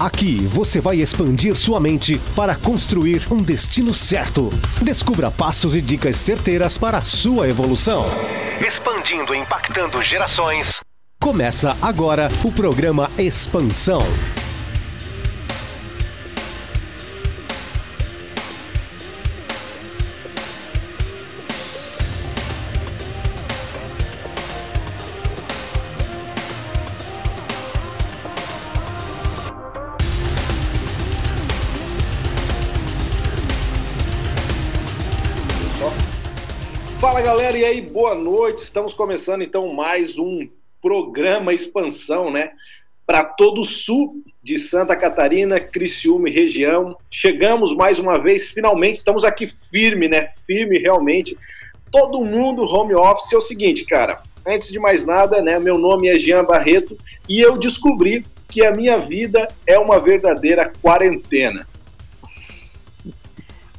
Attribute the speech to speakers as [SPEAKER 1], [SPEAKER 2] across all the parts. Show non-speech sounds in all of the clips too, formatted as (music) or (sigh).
[SPEAKER 1] Aqui você vai expandir sua mente para construir um destino certo. Descubra passos e dicas certeiras para a sua evolução. Expandindo e impactando gerações. Começa agora o programa Expansão.
[SPEAKER 2] Boa noite. Estamos começando então mais um programa Expansão, né? Para todo o sul de Santa Catarina, Criciúma e região. Chegamos mais uma vez, finalmente, estamos aqui firme, né? Firme realmente. Todo mundo home office. É o seguinte, cara, antes de mais nada, né? Meu nome é Jean Barreto e eu descobri que a minha vida é uma verdadeira quarentena.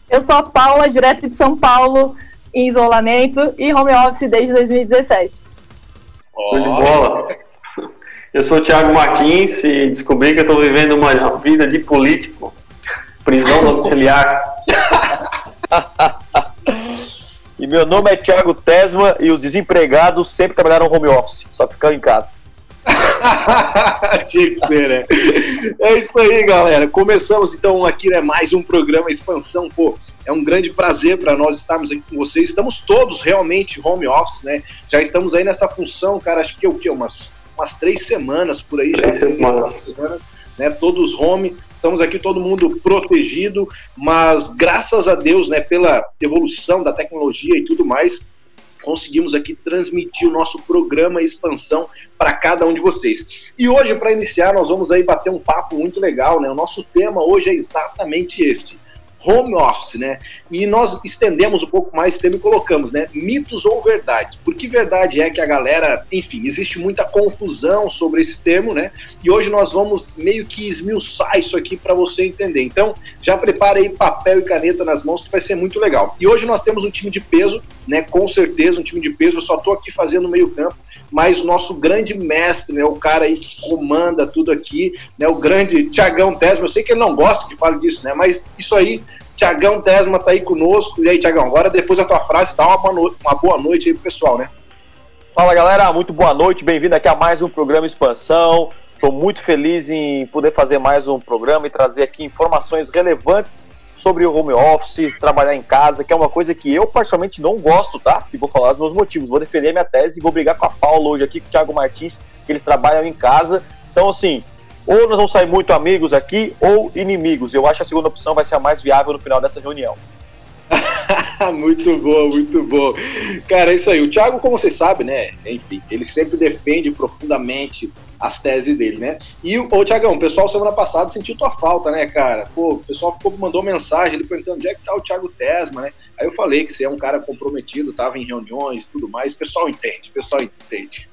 [SPEAKER 3] Eu sou a Paula, direto de São Paulo em isolamento e home office desde 2017.
[SPEAKER 4] Oh. de bola. Eu sou o Thiago Martins e descobri que eu estou vivendo uma vida de político. Prisão (laughs) domiciliar.
[SPEAKER 5] e meu nome é Thiago Tesma e os desempregados sempre trabalharam home office, só ficando em casa. (laughs)
[SPEAKER 2] Tinha que ser, né? É isso aí, galera. Começamos então aqui, né? Mais um programa Expansão, pô é um grande prazer para nós estarmos aqui com vocês. Estamos todos realmente home office, né? Já estamos aí nessa função, cara, acho que é o quê? Umas, umas três semanas por aí já. Semanas. Semanas, né? Todos home. Estamos aqui todo mundo protegido, mas graças a Deus, né, pela evolução da tecnologia e tudo mais, conseguimos aqui transmitir o nosso programa Expansão para cada um de vocês. E hoje, para iniciar, nós vamos aí bater um papo muito legal, né? O nosso tema hoje é exatamente este home office, né? E nós estendemos um pouco mais esse tema e colocamos, né? Mitos ou verdades. Porque verdade é que a galera, enfim, existe muita confusão sobre esse termo, né? E hoje nós vamos meio que esmiuçar isso aqui para você entender. Então, já prepare aí papel e caneta nas mãos que vai ser muito legal. E hoje nós temos um time de peso, né? Com certeza, um time de peso. Eu só tô aqui fazendo meio campo mas nosso grande mestre, né, o cara aí que comanda tudo aqui, né, o grande Tiagão Tesma, eu sei que ele não gosta que fale disso, né, mas isso aí, Tiagão Tesma tá aí conosco, e aí Tiagão, agora depois da tua frase, dá uma boa noite, uma boa noite aí pro pessoal, né.
[SPEAKER 5] Fala galera, muito boa noite, bem-vindo aqui a mais um programa Expansão, estou muito feliz em poder fazer mais um programa e trazer aqui informações relevantes sobre o home office, trabalhar em casa, que é uma coisa que eu particularmente não gosto, tá? E vou falar os meus motivos. Vou defender minha tese e vou brigar com a Paula hoje aqui, com o Thiago Martins, que eles trabalham em casa. Então, assim, ou nós vamos sair muito amigos aqui, ou inimigos. Eu acho que a segunda opção vai ser a mais viável no final dessa reunião. (laughs)
[SPEAKER 2] muito bom, muito bom. Cara, é isso aí. O Thiago, como vocês sabem, né? Enfim, ele sempre defende profundamente as teses dele, né? E, ô, Tiagão, o pessoal semana passada sentiu tua falta, né, cara? Pô, o pessoal ficou, mandou mensagem ele perguntando onde é que tá o Thiago Tesma, né? Aí eu falei que você é um cara comprometido, tava em reuniões e tudo mais. O pessoal entende, o pessoal entende.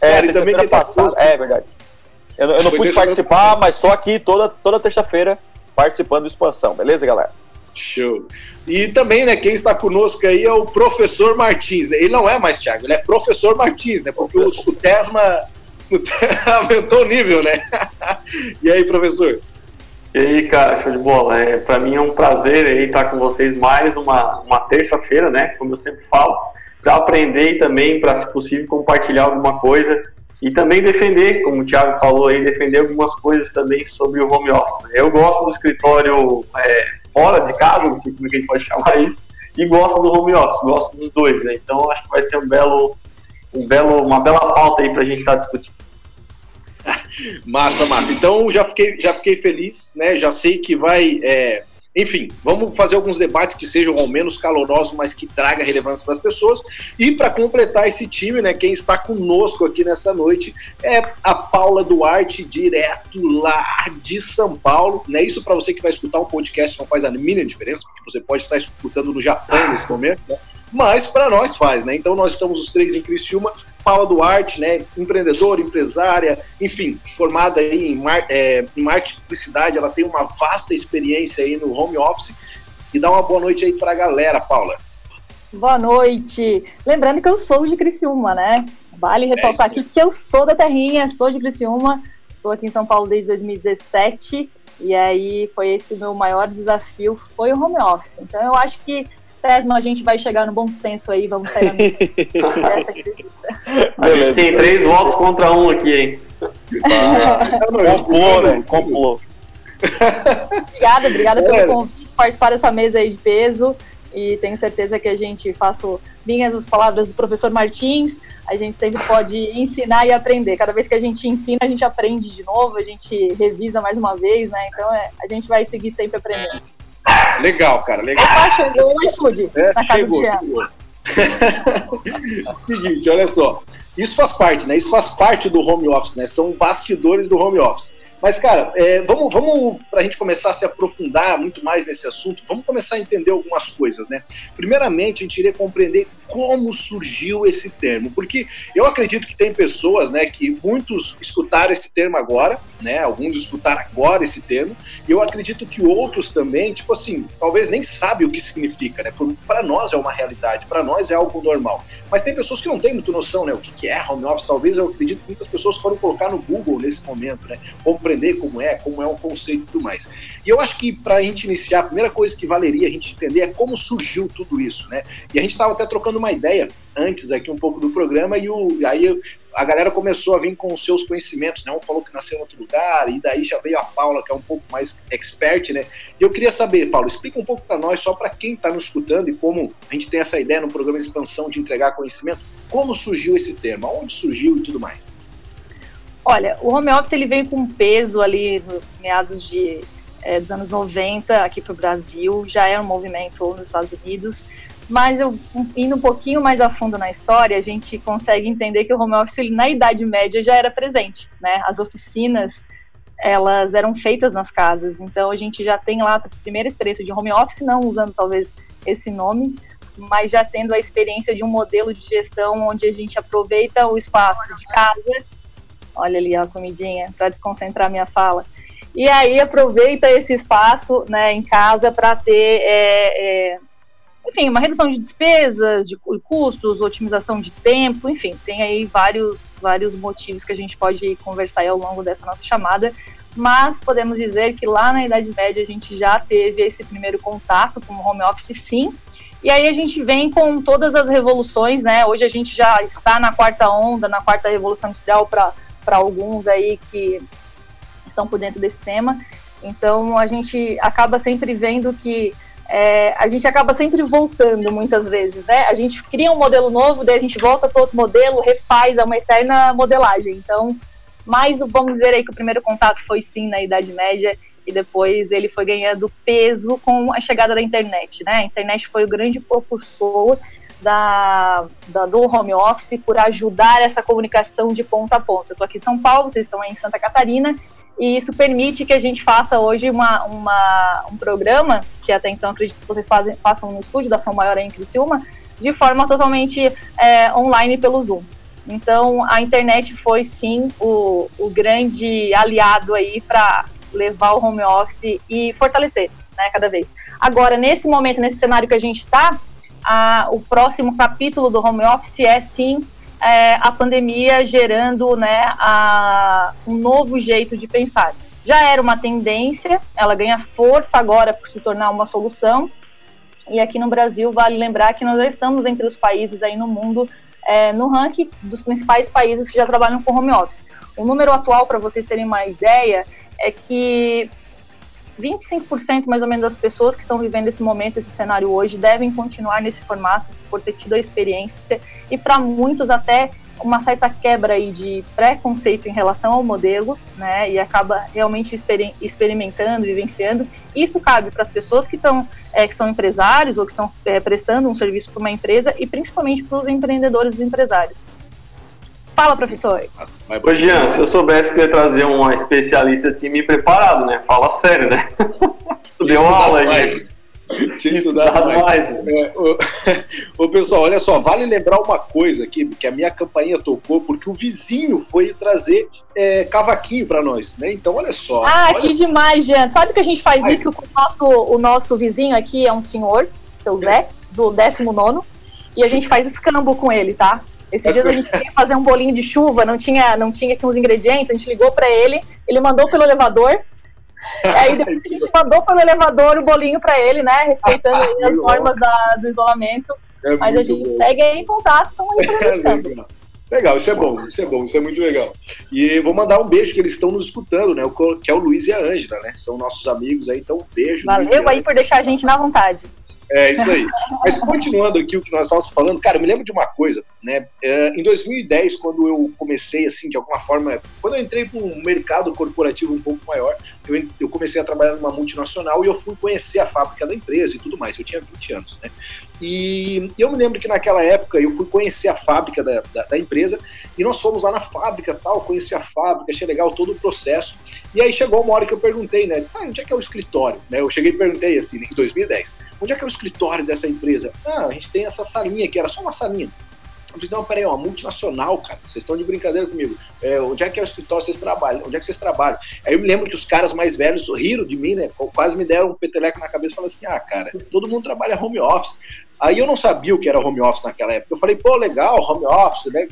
[SPEAKER 5] É, cara, e também que tá passada, é verdade. Eu, eu não pude participar, mas só aqui toda, toda terça-feira participando do Expansão, beleza, galera?
[SPEAKER 2] Show. E também, né, quem está conosco aí é o professor Martins, né? Ele não é mais Thiago, ele é professor Martins, né? Porque o, o Tesma (laughs) aumentou o nível, né? (laughs) e aí, professor?
[SPEAKER 4] E aí, cara, show de bola. É, para mim é um prazer aí estar com vocês mais uma, uma terça-feira, né? Como eu sempre falo, para aprender e também, para, se possível, compartilhar alguma coisa e também defender, como o Thiago falou aí, defender algumas coisas também sobre o home office. Né? Eu gosto do escritório é, fora de casa, não sei como é que a gente pode chamar isso, e gosto do home office, gosto dos dois, né? Então acho que vai ser um belo, um belo, uma bela pauta aí para a gente estar tá discutindo. (laughs)
[SPEAKER 2] massa, massa. Então já fiquei, já fiquei feliz, né? Já sei que vai. É... Enfim, vamos fazer alguns debates que sejam ao menos calorosos, mas que traga relevância para as pessoas. E para completar esse time, né, quem está conosco aqui nessa noite é a Paula Duarte, direto lá de São Paulo. Né? Isso para você que vai escutar um podcast não faz a mínima diferença, porque você pode estar escutando no Japão nesse momento, né? Mas para nós faz, né? Então nós estamos os três em Criciúma Paula Duarte, né, empreendedora, empresária, enfim, formada em, mar, é, em marketing e publicidade, ela tem uma vasta experiência aí no home office. E dá uma boa noite aí para a galera, Paula.
[SPEAKER 3] Boa noite. Lembrando que eu sou de Criciúma, né? Vale é ressaltar é aqui que eu sou da terrinha, sou de Criciúma, Estou aqui em São Paulo desde 2017 e aí foi esse o meu maior desafio, foi o home office. Então eu acho que Tesma, a gente vai chegar no bom senso aí, vamos sair (laughs) dessa
[SPEAKER 4] entrevista. A gente tem três votos contra um aqui, hein?
[SPEAKER 5] Ah, complô, né? Complô.
[SPEAKER 3] obrigada, obrigada pelo convite, participar dessa mesa aí de peso. E tenho certeza que a gente faço minhas as palavras do professor Martins. A gente sempre pode ensinar e aprender. Cada vez que a gente ensina, a gente aprende de novo, a gente revisa mais uma vez, né? Então é, a gente vai seguir sempre aprendendo.
[SPEAKER 2] Legal, cara, legal.
[SPEAKER 3] Opa, chegou o iFood é, na casa chegou, do Jean. (laughs)
[SPEAKER 2] Seguinte, olha só. Isso faz parte, né? Isso faz parte do home office, né? São bastidores do home office. Mas, cara, é, vamos, vamos para a gente começar a se aprofundar muito mais nesse assunto, vamos começar a entender algumas coisas, né? Primeiramente, a gente iria compreender como surgiu esse termo, porque eu acredito que tem pessoas, né, que muitos escutaram esse termo agora, né? Alguns escutaram agora esse termo, e eu acredito que outros também, tipo assim, talvez nem sabem o que significa, né? Para nós é uma realidade, para nós é algo normal. Mas tem pessoas que não têm muita noção, né? O que, é home office? Talvez eu acredito que muitas pessoas foram colocar no Google nesse momento, né? Compreender como é, como é o conceito e tudo mais. E eu acho que para a gente iniciar, a primeira coisa que valeria a gente entender é como surgiu tudo isso, né? E a gente estava até trocando uma ideia antes aqui um pouco do programa e, o, e aí a galera começou a vir com os seus conhecimentos, né? Um falou que nasceu em outro lugar, e daí já veio a Paula, que é um pouco mais expert, né? E eu queria saber, Paulo, explica um pouco para nós, só para quem está nos escutando e como a gente tem essa ideia no programa expansão de entregar conhecimento, como surgiu esse termo, aonde surgiu e tudo mais.
[SPEAKER 3] Olha, o home office ele veio com peso ali no meados de, é, dos anos 90 aqui para o Brasil, já é um movimento nos Estados Unidos, mas eu indo um pouquinho mais a fundo na história, a gente consegue entender que o home office na Idade Média já era presente, né? As oficinas elas eram feitas nas casas, então a gente já tem lá a primeira experiência de home office, não usando talvez esse nome, mas já tendo a experiência de um modelo de gestão onde a gente aproveita o espaço de casa, olha ali a comidinha para desconcentrar minha fala, e aí aproveita esse espaço, né, em casa para ter é, é, enfim, uma redução de despesas, de custos, otimização de tempo, enfim, tem aí vários, vários motivos que a gente pode conversar ao longo dessa nossa chamada, mas podemos dizer que lá na Idade Média a gente já teve esse primeiro contato com o home office, sim, e aí a gente vem com todas as revoluções, né? Hoje a gente já está na quarta onda, na quarta revolução industrial para alguns aí que estão por dentro desse tema. Então a gente acaba sempre vendo que é, a gente acaba sempre voltando muitas vezes, né? A gente cria um modelo novo, daí a gente volta para outro modelo, refaz, é uma eterna modelagem. Então, mas vamos dizer aí que o primeiro contato foi sim na Idade Média e depois ele foi ganhando peso com a chegada da internet, né? A internet foi o grande propulsor da, da, do home office por ajudar essa comunicação de ponta a ponta. Eu estou aqui em São Paulo, vocês estão em Santa Catarina, e isso permite que a gente faça hoje uma, uma, um programa, que até então acredito que vocês fazem, façam no estúdio da São Maior em Criciúma, de forma totalmente é, online pelo Zoom. Então, a internet foi sim o, o grande aliado aí para levar o home office e fortalecer, né, cada vez. Agora, nesse momento, nesse cenário que a gente está, o próximo capítulo do home office é sim é, a pandemia gerando né, a, um novo jeito de pensar. Já era uma tendência, ela ganha força agora por se tornar uma solução. E aqui no Brasil, vale lembrar que nós já estamos entre os países aí no mundo, é, no ranking dos principais países que já trabalham com home office. O número atual, para vocês terem uma ideia, é que 25% mais ou menos das pessoas que estão vivendo esse momento, esse cenário hoje, devem continuar nesse formato por ter tido a experiência e para muitos até uma certa quebra aí de preconceito em relação ao modelo, né, e acaba realmente exper experimentando, vivenciando. Isso cabe para as pessoas que estão, é, que são empresários ou que estão é, prestando um serviço para uma empresa e principalmente para os empreendedores e empresários. Fala, professor.
[SPEAKER 4] Ô, Jean, se eu soubesse que eu ia trazer uma especialista, eu tinha me preparado, né? Fala sério, né? (laughs) Deu aula aí.
[SPEAKER 2] Tinha estudado mais. mais. É, o, o, (laughs) pessoal, olha só, vale lembrar uma coisa aqui, que a minha campainha tocou, porque o vizinho foi trazer é, cavaquinho para nós, né? Então, olha só.
[SPEAKER 3] Ah,
[SPEAKER 2] olha...
[SPEAKER 3] que demais, Jean. Sabe que a gente faz Ai, isso com o nosso, o nosso vizinho aqui, é um senhor, seu Zé, do 19 e a gente faz escambo com ele, tá? Esses dias a gente queria fazer um bolinho de chuva, não tinha, não tinha aqui uns ingredientes, a gente ligou para ele, ele mandou pelo elevador. (laughs) aí depois a gente mandou pelo elevador o bolinho para ele, né? Respeitando (laughs) as normas da, do isolamento. É Mas a gente bom. segue aí em contato, estão aí (laughs) conversando.
[SPEAKER 2] Legal, isso é bom, isso é bom, isso é muito legal. E vou mandar um beijo que eles estão nos escutando, né? Que é o Luiz e a Ângela, né? São nossos amigos aí, então um beijo.
[SPEAKER 3] Valeu aí por deixar a gente na vontade.
[SPEAKER 2] É isso aí. Mas continuando aqui o que nós estávamos falando, cara, eu me lembro de uma coisa, né? É, em 2010, quando eu comecei, assim, de alguma forma, quando eu entrei para um mercado corporativo um pouco maior, eu, comecei a trabalhar numa multinacional e eu fui conhecer a fábrica da empresa e tudo mais. Eu tinha 20 anos, né? E eu me lembro que naquela época eu fui conhecer a fábrica da, da, da, empresa e nós fomos lá na fábrica tal, conheci a fábrica, achei legal todo o processo. E aí chegou uma hora que eu perguntei, né? Ah, onde é que é o escritório? Né, eu cheguei e perguntei assim, em 2010, onde é que é o escritório dessa empresa? Ah, a gente tem essa salinha que era só uma salinha. Eu falei, não, peraí, uma multinacional, cara. Vocês estão de brincadeira comigo. É, onde é que é o escritório vocês trabalham? Onde é que vocês trabalham? Aí eu me lembro que os caras mais velhos riram de mim, né? Quase me deram um peteleco na cabeça e falaram assim: ah, cara, todo mundo trabalha home office. Aí eu não sabia o que era home office naquela época. Eu falei, pô, legal, home office, né?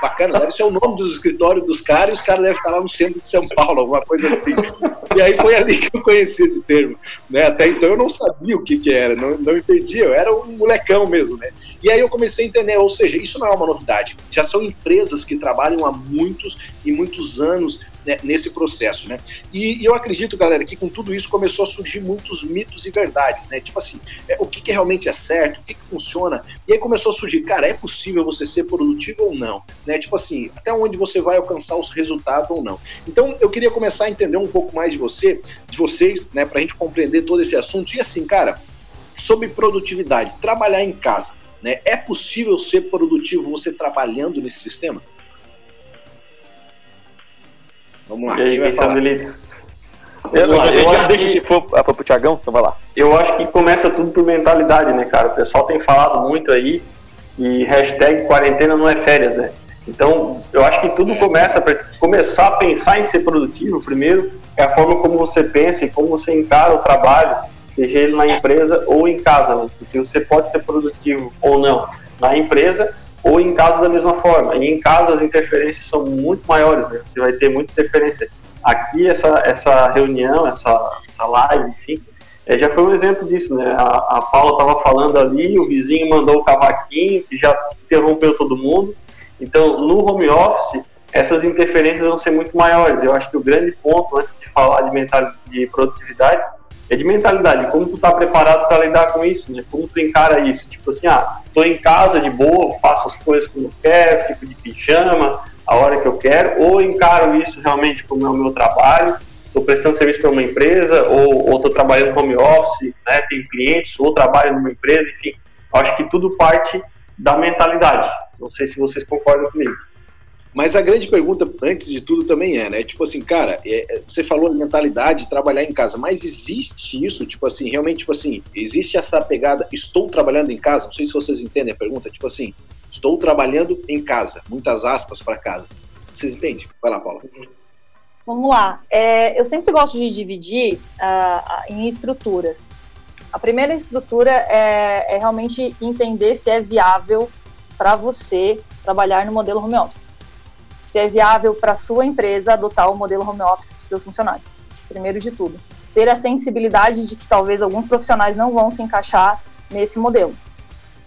[SPEAKER 2] bacana, deve ser o nome dos escritórios dos caras e os caras devem estar lá no centro de São Paulo, alguma coisa assim. e aí foi ali que eu conheci esse termo. Né? Até então eu não sabia o que, que era, não, não entendia, eu era um molecão mesmo, né? E aí eu comecei a entender, ou seja, isso não é uma novidade. Já são empresas que trabalham há muitos e muitos anos né, nesse processo, né? E, e, eu acredito, galera, que com tudo isso começou a surgir muitos mitos e verdades, né? Tipo assim, é, o que, que, realmente é certo, o que, que, funciona, e aí começou a surgir, cara, é possível você ser produtivo ou não, né? Tipo assim, até onde você vai alcançar os resultados ou não. Então, eu queria começar a entender um pouco mais de você, de vocês, né, pra gente compreender todo esse assunto, e assim, cara, sobre produtividade, trabalhar em casa, né? É possível ser produtivo você trabalhando nesse sistema?
[SPEAKER 4] Vamos lá. E aí, quem vai falar?
[SPEAKER 5] Eu, eu, eu acho deixa que for, ah, pro Thiagão, então vai lá.
[SPEAKER 4] Eu acho que começa tudo por mentalidade, né, cara? O pessoal tem falado muito aí e hashtag quarentena não é férias, né? Então, eu acho que tudo começa para começar a pensar em ser produtivo. Primeiro, é a forma como você pensa e como você encara o trabalho, seja ele na empresa ou em casa, né? Porque você pode ser produtivo ou não na empresa ou em casa da mesma forma. E em casa as interferências são muito maiores, né? Você vai ter muita interferência. Aqui, essa, essa reunião, essa, essa live, enfim, é, já foi um exemplo disso, né? A, a Paula estava falando ali, o vizinho mandou o cavaquinho, que já interrompeu todo mundo. Então, no home office, essas interferências vão ser muito maiores. Eu acho que o grande ponto, antes de falar de, mental, de produtividade, é de mentalidade, como tu tá preparado para lidar com isso, né? Como tu encara isso? Tipo assim, ah, tô em casa de boa, faço as coisas como quero, fico de pijama a hora que eu quero, ou encaro isso realmente como é o meu trabalho, estou prestando serviço para uma empresa, ou estou trabalhando home office, né, tenho clientes, ou trabalho numa empresa, enfim. Acho que tudo parte da mentalidade. Não sei se vocês concordam comigo.
[SPEAKER 2] Mas a grande pergunta, antes de tudo, também é, né? Tipo assim, cara, é, é você falou de mentalidade, trabalhar em casa, mas existe isso? Tipo assim, realmente, tipo assim, existe essa pegada, estou trabalhando em casa? Não sei se vocês entendem a pergunta, tipo assim, estou trabalhando em casa, muitas aspas para casa. Vocês entendem? Vai lá, Paula.
[SPEAKER 3] Vamos lá. É, eu sempre gosto de dividir uh, em estruturas. A primeira estrutura é, é realmente entender se é viável para você trabalhar no modelo home office se é viável para sua empresa adotar o modelo home office para seus funcionários. Primeiro de tudo, ter a sensibilidade de que talvez alguns profissionais não vão se encaixar nesse modelo.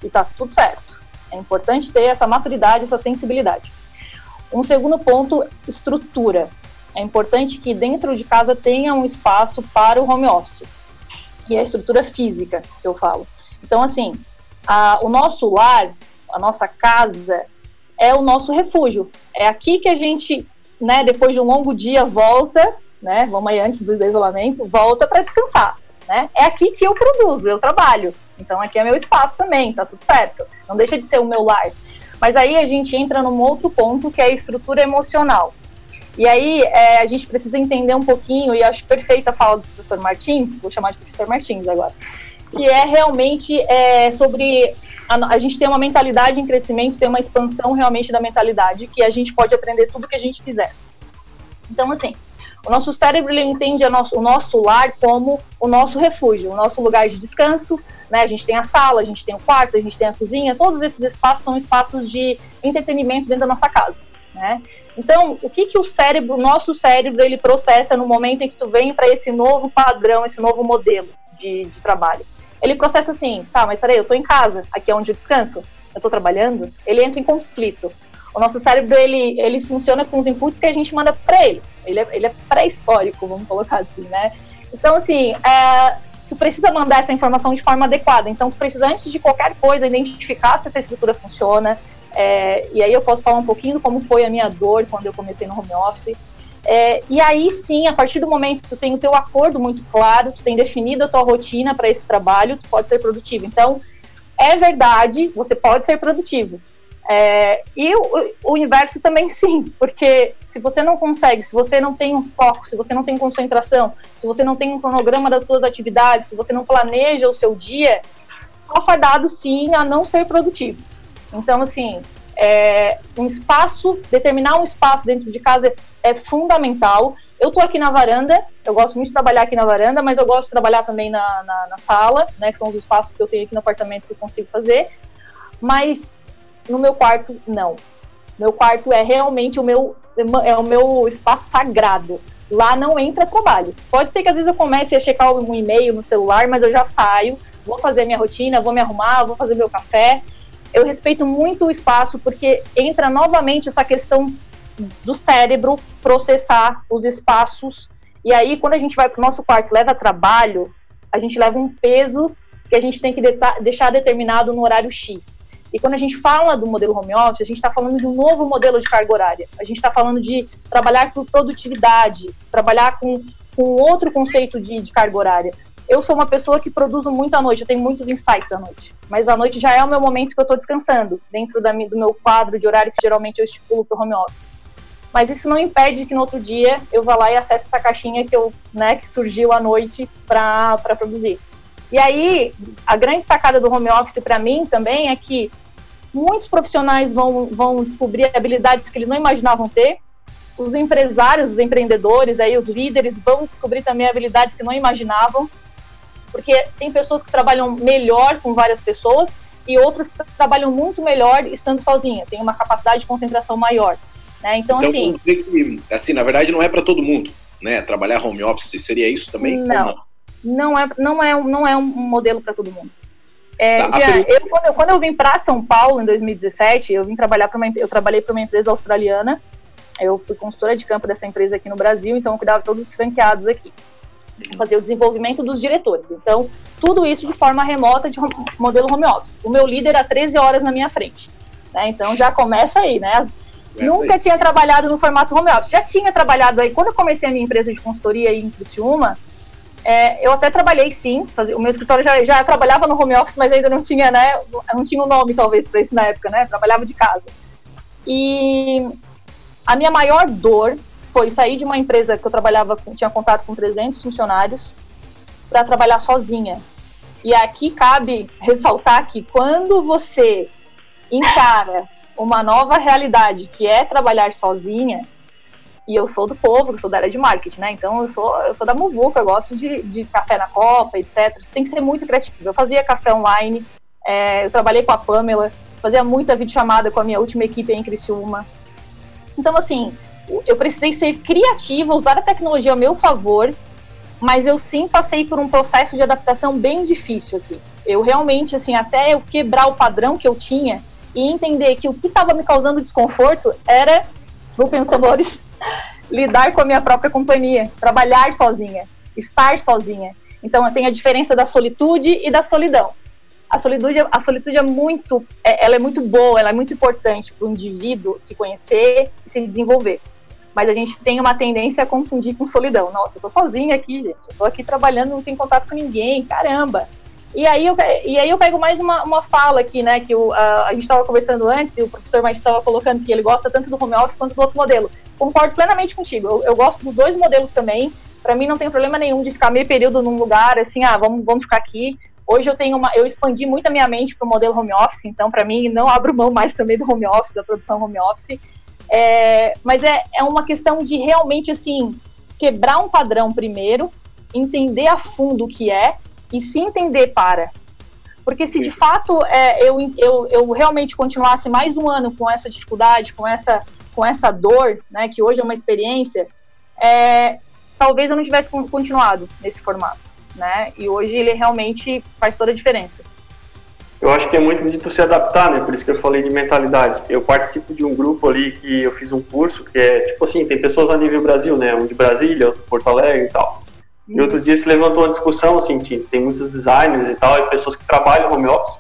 [SPEAKER 3] E tá tudo certo. É importante ter essa maturidade, essa sensibilidade. Um segundo ponto, estrutura. É importante que dentro de casa tenha um espaço para o home office. E a estrutura física, que eu falo. Então, assim, a, o nosso lar, a nossa casa, é o nosso refúgio. É aqui que a gente, né, depois de um longo dia, volta, né, vamos aí antes do isolamento, volta para descansar. Né? É aqui que eu produzo, eu trabalho. Então aqui é meu espaço também, tá tudo certo. Não deixa de ser o meu lar. Mas aí a gente entra num outro ponto que é a estrutura emocional. E aí é, a gente precisa entender um pouquinho, e acho perfeita a fala do professor Martins, vou chamar de professor Martins agora, que é realmente é, sobre a, a, gente tem uma mentalidade em crescimento, tem uma expansão realmente da mentalidade, que a gente pode aprender tudo que a gente quiser. Então, assim, O nosso cérebro ele entende nosso, o nosso lar como o nosso refúgio, o nosso lugar de descanso. Né? A gente tem a sala, a gente tem o quarto, a gente tem a cozinha. Todos esses espaços são espaços de entretenimento dentro da nossa casa. Né? Então, o que, que o cérebro, nosso cérebro, ele processa no momento em que tu vem para esse novo padrão, esse novo modelo de, de, trabalho? Ele processa assim, tá, mas peraí, eu estou em casa, aqui é onde eu descanso, eu estou trabalhando. Ele entra em conflito. O nosso cérebro, ele, ele funciona com os inputs que a gente manda para ele. Ele é, ele é pré-histórico, vamos colocar assim, né? Então, assim, é, tu precisa mandar essa informação de forma adequada. Então, tu precisa, antes de qualquer coisa, identificar se essa estrutura funciona, é, e aí eu posso falar um pouquinho como foi a minha dor quando eu comecei no home office. É, e aí sim, a partir do momento que tu tem o teu acordo muito claro, tu tem definido a tua rotina para esse trabalho, tu pode ser produtivo. Então, é verdade, você pode ser produtivo. É, e o, o, inverso também sim, porque se você não consegue, se você não tem um foco, se você não tem concentração, se você não tem um cronograma das suas atividades, se você não planeja o seu dia, está fadado sim a não ser produtivo. Então, assim, é, um espaço, determinar um espaço dentro de casa é, fundamental. Eu estou aqui na varanda, eu gosto muito de trabalhar aqui na varanda, mas eu gosto de trabalhar também na, na, na, sala, né, que são os espaços que eu tenho aqui no apartamento que eu consigo fazer. Mas no meu quarto, não. Meu quarto é realmente o meu, é o meu espaço sagrado. Lá não entra trabalho. Pode ser que às vezes eu comece a checar um e-mail no celular, mas eu já saio, vou fazer minha rotina, vou me arrumar, vou fazer meu café eu respeito muito o espaço porque entra novamente essa questão do cérebro processar os espaços. E aí, quando a gente vai para o nosso quarto leva trabalho, a gente leva um peso que a gente tem que de deixar determinado no horário X. E quando a gente fala do modelo home office, a gente está falando de um novo modelo de carga horária. A gente está falando de trabalhar com produtividade, trabalhar com, com outro conceito de, de carga horária. Eu sou uma pessoa que produzo muito à noite, eu tenho muitos insights à noite. Mas à noite já é o meu momento que eu estou descansando, dentro da, do meu quadro de horário que geralmente eu estipulo para o home office. Mas isso não impede que no outro dia eu vá lá e acesse essa caixinha que, eu, né, que surgiu à noite para produzir. E aí, a grande sacada do home office para mim também é que muitos profissionais vão, vão descobrir habilidades que eles não imaginavam ter, os empresários, os empreendedores, aí os líderes vão descobrir também habilidades que não imaginavam porque tem pessoas que trabalham melhor com várias pessoas e outras que trabalham muito melhor estando sozinha, tem uma capacidade de concentração maior. Né? Então, então assim.
[SPEAKER 2] Que, assim, na verdade, não é para todo mundo, né? Trabalhar home office seria isso também?
[SPEAKER 3] Não, não? não? é, não é, não é um modelo para todo mundo. É, tá, Jean, eu, quando, eu, quando eu vim para São Paulo em 2017, eu vim trabalhar para uma eu trabalhei para uma empresa australiana. Eu fui consultora de campo dessa empresa aqui no Brasil, então eu cuidava de todos os franqueados aqui fazer o desenvolvimento dos diretores. Então, tudo isso de forma remota, de modelo home office. O meu líder há 13 horas na minha frente. Né? Então, já começa aí, né? Nunca aí. tinha trabalhado no formato home office. Já tinha trabalhado aí. Quando eu comecei a minha empresa de consultoria em Criciúma, é, eu até trabalhei sim. Fazia, o meu escritório já, já trabalhava no home office, mas ainda não tinha, né? Não tinha um nome, talvez, para isso na época, né? Trabalhava de casa. E a minha maior dor foi sair de uma empresa que eu trabalhava, tinha contato com 300 funcionários, para trabalhar sozinha. E aqui cabe (laughs) ressaltar que quando você encara uma nova realidade, que é trabalhar sozinha, e eu sou do povo, eu sou da área de marketing, né? Então eu sou, eu sou da Muvuca, eu gosto de, de café na copa, etc. Tem que ser muito criativo. Eu fazia café online, é, eu trabalhei com a Pamela, fazia muita videochamada com a minha última equipe em Criciúma. Então, assim, eu precisei ser criativa, usar a tecnologia ao meu favor, mas eu sim passei por um processo de adaptação bem difícil aqui. Eu realmente, assim, até eu quebrar o padrão que eu tinha e entender que o que estava me causando desconforto era, vou pensar tambores, (laughs) lidar com a minha própria companhia, trabalhar sozinha, estar sozinha. Então, tem a diferença da solitude e da solidão. A solitude, a solitude é muito, é, ela é muito boa, ela é muito importante para o indivíduo se conhecer e se desenvolver mas a gente tem uma tendência a confundir com solidão. Nossa, eu tô sozinha aqui, gente. Eu tô aqui trabalhando, não tenho contato com ninguém, caramba. E aí eu, e aí eu pego mais uma, uma fala aqui, né, que o, a, a gente estava conversando antes, e o professor mais estava colocando que ele gosta tanto do home office quanto do outro modelo. Concordo plenamente contigo. Eu, eu gosto dos dois modelos também. Para mim não tem problema nenhum de ficar meio período num lugar, assim, ah, vamos, vamos ficar aqui. Hoje eu tenho uma, eu expandi muito a minha mente para o modelo home office, então para mim não abro mão mais também do home office, da produção home office. É, mas é, é uma questão de realmente, assim, quebrar um padrão primeiro, entender a fundo o que é e se entender para. Porque se de fato é, eu, eu, eu realmente continuasse mais um ano com essa dificuldade, com essa, com essa dor, né, que hoje é uma experiência, é, talvez eu não tivesse continuado nesse formato. Né? E hoje ele realmente faz toda a diferença.
[SPEAKER 4] Eu acho que é muito de tu se adaptar, né? Por isso que eu falei de mentalidade. Eu participo de um grupo ali que eu fiz um curso que é, tipo assim, tem pessoas a nível Brasil, né? Um de Brasília, outro de Porto Alegre e tal. E outro dia se levantou uma discussão, assim, tem muitos designers e tal, e pessoas que trabalham home office,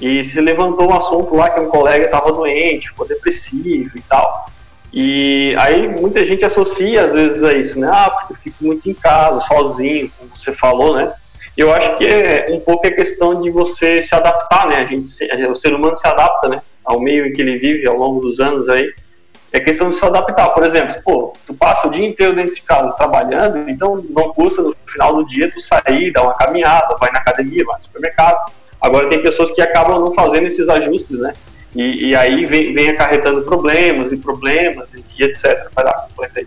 [SPEAKER 4] e se levantou um assunto lá que um colega estava doente, ficou depressivo e tal. E aí muita gente associa às vezes a isso, né? Ah, porque eu fico muito em casa, sozinho, como você falou, né? Eu acho que é um pouco a questão de você se adaptar, né? A gente, o ser humano se adapta, né? Ao meio em que ele vive ao longo dos anos aí. É questão de se adaptar. Por exemplo, pô, tu passa o dia inteiro dentro de casa trabalhando, então não custa no final do dia tu sair, dar uma caminhada, vai na academia, vai no supermercado. Agora tem pessoas que acabam não fazendo esses ajustes, né? E, e aí vem, vem, acarretando problemas e problemas e, e etc. Vai lá, completa aí.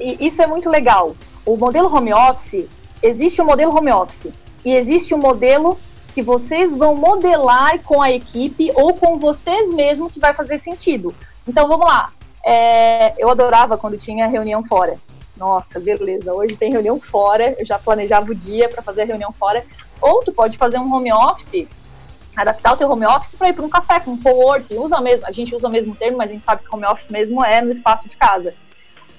[SPEAKER 3] E isso é muito legal. O modelo home office, existe o modelo home office e existe o modelo que vocês vão modelar com a equipe ou com vocês mesmos que vai fazer sentido. Então vamos lá. É, eu adorava quando tinha reunião fora. Nossa, beleza. Hoje tem reunião fora. Eu já planejava o dia para fazer a reunião fora. Ou tu pode fazer um home office, adaptar o teu home office para ir para um café, com um co-work. Usa mesmo. A gente usa o mesmo termo, mas a gente sabe que home office mesmo é no espaço de casa.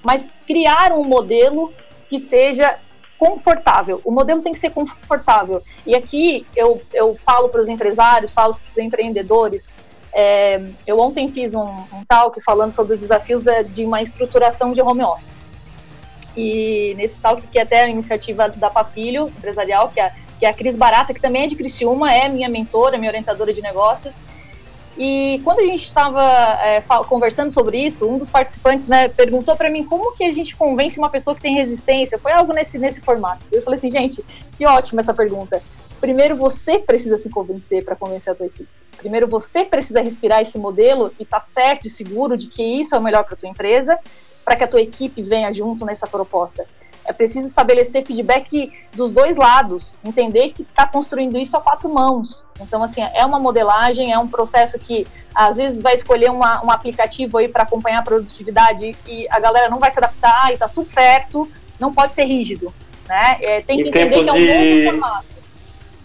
[SPEAKER 3] Mas criar um modelo que seja confortável. O modelo tem que ser confortável. E aqui eu, eu falo para os empresários, falo para os empreendedores. É, eu ontem fiz um, um talk falando sobre os desafios de, de, uma estruturação de home office. E nesse talk, que é até a iniciativa da Papilho Empresarial, que é, que é a Cris Barata, que também é de Criciúma, é minha mentora, minha orientadora de negócios, e quando a gente estava é, conversando sobre isso, um dos participantes né, perguntou para mim como que a gente convence uma pessoa que tem resistência. Foi algo nesse, nesse formato. Eu falei assim, gente, que ótima essa pergunta. Primeiro você precisa se convencer para convencer a tua equipe. Primeiro você precisa respirar esse modelo e estar tá certo e seguro de que isso é o melhor para tua empresa, para que a tua equipe venha junto nessa proposta. É preciso estabelecer feedback dos dois lados, entender que está construindo isso a quatro mãos. Então, assim, é uma modelagem, é um processo que às vezes vai escolher uma, um aplicativo aí para acompanhar a produtividade e a galera não vai se adaptar e está tudo certo. Não pode ser rígido, né? É, tem que em entender que é um de... novo formato.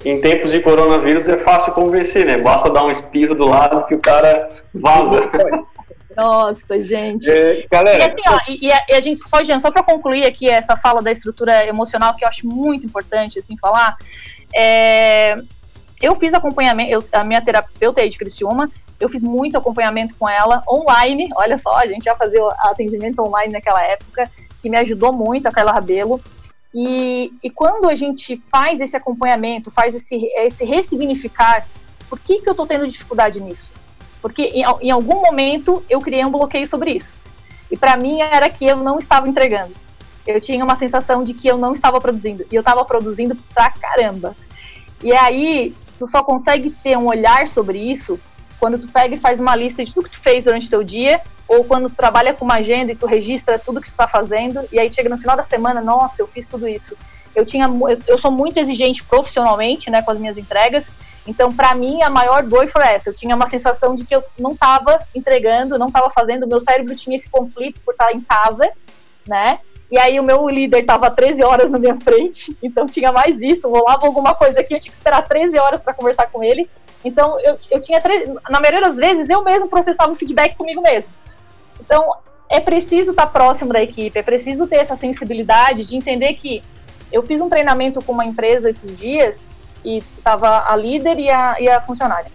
[SPEAKER 4] Em tempos de coronavírus é fácil convencer, né? Basta dar um espirro do lado que o cara vaza.
[SPEAKER 3] Nossa, gente. É, galera. E assim, ó, e, e, a, gente, só, Jean, só para concluir aqui essa fala da estrutura emocional, que eu acho muito importante, assim, falar. É, eu fiz acompanhamento, eu, a minha terapeuta aí de Criciúma, eu fiz muito acompanhamento com ela online. Olha só, a gente já fazia atendimento online naquela época, que me ajudou muito, a Carla Rabelo. E, e quando a gente faz esse acompanhamento, faz esse, esse ressignificar, por que, que eu estou tendo dificuldade nisso? Porque em, em algum momento eu criei um bloqueio sobre isso. E para mim era que eu não estava entregando. Eu tinha uma sensação de que eu não estava produzindo. E eu estava produzindo pra caramba. E aí, tu só consegue ter um olhar sobre isso quando tu pega e faz uma lista de tudo que tu fez durante o teu dia, ou quando tu trabalha com uma agenda e tu registra tudo que tu está fazendo, e aí chega no final da semana, nossa, eu fiz tudo isso. Eu tinha, eu, eu sou muito exigente profissionalmente, né, com as minhas entregas, então, para mim, a maior dor foi essa. Eu tinha uma sensação de que eu não estava entregando, não estava fazendo. Meu cérebro tinha esse conflito por estar em casa, né? E aí o meu líder estava 13 horas na minha frente, então tinha mais isso. Rolava alguma coisa aqui, eu tinha que esperar 13 horas para conversar com ele. Então, eu, eu tinha, na maioria das vezes, eu mesmo processava o feedback comigo mesmo. Então, é preciso estar próximo da equipe, é preciso ter essa sensibilidade de entender que eu fiz um treinamento com uma empresa esses dias e tava a líder e a, e a funcionária.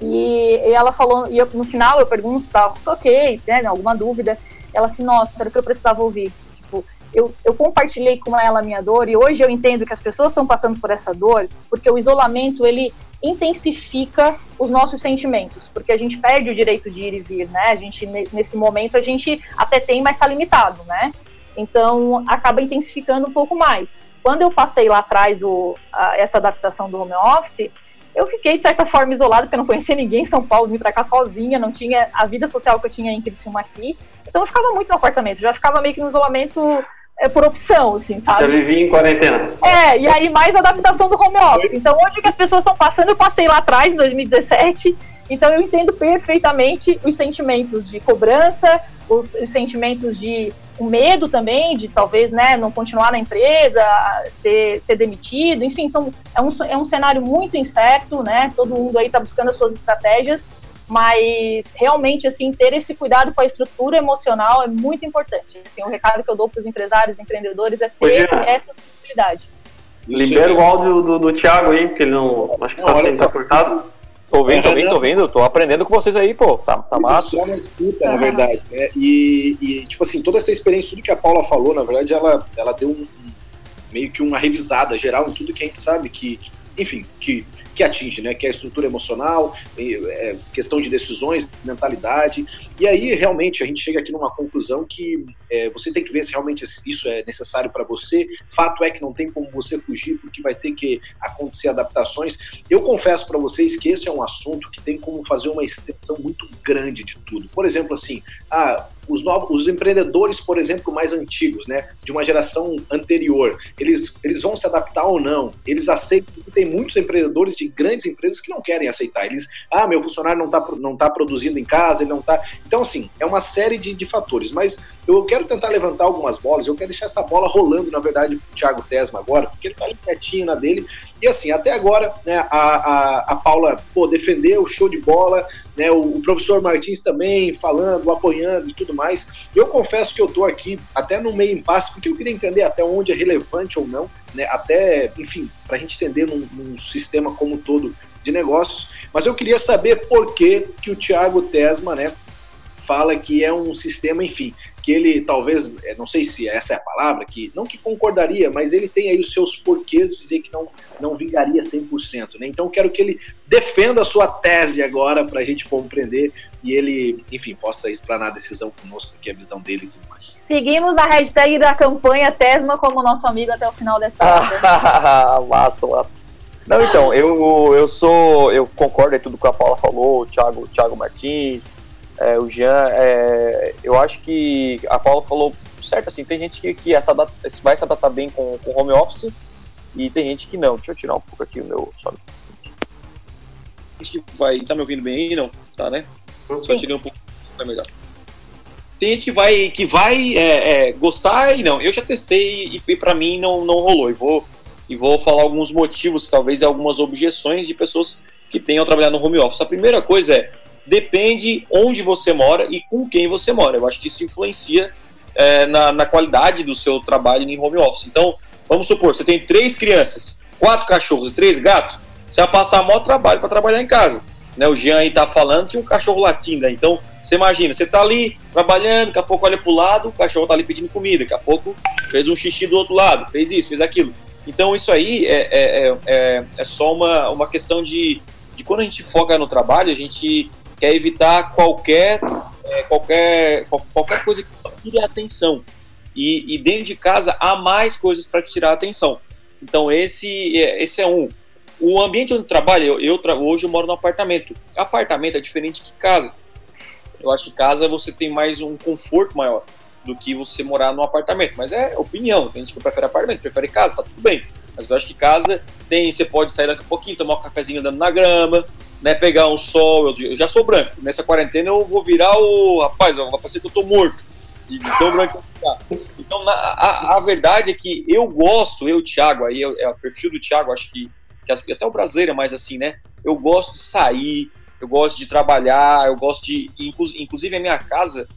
[SPEAKER 3] E, e ela falou, e eu, no final eu pergunto, tá, ok, né, alguma dúvida? Ela assim, nossa, era o que eu precisava ouvir. Tipo, eu, eu compartilhei com ela a minha dor e hoje eu entendo que as pessoas estão passando por essa dor porque o isolamento, ele intensifica os nossos sentimentos, porque a gente perde o direito de ir e vir, né? A gente, nesse momento, a gente até tem, mas está limitado, né? Então, acaba intensificando um pouco mais. Quando eu passei lá atrás o, a, essa adaptação do home office, eu fiquei, de certa forma, isolada, porque eu não conhecia ninguém em São Paulo, vim pra cá sozinha, não tinha a vida social que eu tinha em Criciúma aqui. Então eu ficava muito no apartamento, já ficava meio que no isolamento é por opção, assim, sabe?
[SPEAKER 4] Já vivi em quarentena.
[SPEAKER 3] É, e aí mais adaptação do home office. Então, onde que as pessoas estão passando, eu passei lá atrás, em 2017, então eu entendo perfeitamente os sentimentos de cobrança, os, os sentimentos de o medo também, de talvez né, não continuar na empresa, ser, ser demitido, enfim, então é um, é um cenário muito incerto, né? Todo mundo aí está buscando as suas estratégias, mas realmente assim ter esse cuidado com a estrutura emocional é muito importante. Assim, o recado que eu dou para os empresários, empreendedores é ter essa sensibilidade.
[SPEAKER 4] Libera o áudio do, do Thiago aí, porque ele não. Acho que está sendo cortado.
[SPEAKER 5] Tô ouvindo, tô ouvindo, tô ouvindo, tô aprendendo com vocês aí, pô, tá, tá massa.
[SPEAKER 2] Só na escuta, na verdade, né? E, e, tipo assim, toda essa experiência, tudo que a Paula falou, na verdade, ela, ela deu um, meio que uma revisada geral em tudo que a gente sabe que, enfim, que que atinge, né? Que é a estrutura emocional, é, questão de decisões, mentalidade. E aí, realmente, a gente chega aqui numa conclusão que é, você tem que ver se realmente isso é necessário para você. Fato é que não tem como você fugir, porque vai ter que acontecer adaptações. Eu confesso para vocês que esse é um assunto que tem como fazer uma extensão muito grande de tudo. Por exemplo, assim, ah, os, novos, os empreendedores, por exemplo, mais antigos, né, de uma geração anterior, eles, eles vão se adaptar ou não? Eles aceitam? Tem muitos empreendedores de grandes empresas que não querem aceitar. Eles, ah, meu funcionário não está não tá produzindo em casa, ele não está. Então, assim, é uma série de, de fatores. Mas eu quero tentar levantar algumas bolas, eu quero deixar essa bola rolando, na verdade, para o Thiago Tesma agora, porque ele está ali quietinho na dele. E assim, até agora, né, a, a, a Paula pô, defendeu, show de bola, né, o, o, professor Martins também falando, apoiando e tudo mais. Eu confesso que eu estou aqui até no meio impasse, porque eu queria entender até onde é relevante ou não, né, até, enfim, para a gente entender num, num, sistema como todo de negócios. Mas eu queria saber por que, que o Thiago Tesma, né, fala que é um sistema, enfim, que ele talvez, é, não sei se essa é a palavra, que não que concordaria, mas ele tem aí os seus porquês de dizer que não, não vingaria 100%. Né? Então eu quero que ele defenda a sua tese agora para a gente compreender e ele, enfim, possa explanar a decisão conosco, que é a visão dele e tudo mais.
[SPEAKER 3] Seguimos na hashtag da campanha Tesma como nosso amigo até o final dessa (laughs)
[SPEAKER 5] massa, massa. Não, então, eu, eu sou, eu concordo com tudo que a Paula falou, o Thiago, o Thiago Martins, é, o Jean, é, eu acho que a Paula falou certo, assim, tem gente que, que essa data, vai se adaptar bem com, com home office e tem gente que não. Deixa eu tirar um pouco aqui o meu som.
[SPEAKER 6] Gente que vai, tá me ouvindo bem aí? Não, tá, né? Sim. Só tirei um pouco, tá melhor. Tem gente que vai, que vai é, é, gostar e não. Eu já testei e, e para mim não, não rolou. E vou, e vou falar alguns motivos, talvez algumas objeções de pessoas que tenham trabalhado no home office. A primeira coisa é, depende onde você mora e com quem você mora. Eu acho que isso influencia é, na, na, qualidade do seu trabalho em home office. Então, vamos supor, você tem três crianças, quatro cachorros e três gatos, você vai passar maior trabalho para trabalhar em casa. Né, o Jean aí tá falando que um cachorro latindo, né? então você imagina, você tá ali trabalhando, daqui a pouco olha pro lado, o cachorro tá ali pedindo comida, daqui a pouco fez um xixi do outro lado, fez isso, fez aquilo. Então isso aí é, é, é, é, é só uma, uma questão de, de quando a gente foca no trabalho, a gente quer evitar qualquer, é, qualquer, qualquer coisa que tire a atenção. E, e, dentro de casa há mais coisas para tirar a atenção. Então esse, é, esse é um. O ambiente onde eu trabalho, eu, eu tra hoje eu moro no apartamento. Apartamento é diferente que casa. Eu acho que casa você tem mais um conforto maior do que você morar no apartamento. Mas é opinião. Tem gente que prefere apartamento, prefere casa, tá tudo bem. Mas eu acho que casa tem, você pode sair daqui a pouquinho, tomar um cafezinho andando na grama, né, pegar um sol. Eu, já sou branco. Nessa quarentena eu vou virar o. Rapaz, vai parecer que eu tô morto. De, de tão branco que tá. Então, na, a, a, verdade é que eu gosto, eu, Thiago, aí é, é o perfil do Thiago, acho que, que até o brasileiro é mais assim, né? Eu gosto de sair, eu gosto de trabalhar, eu gosto de. Inclusive, a minha casa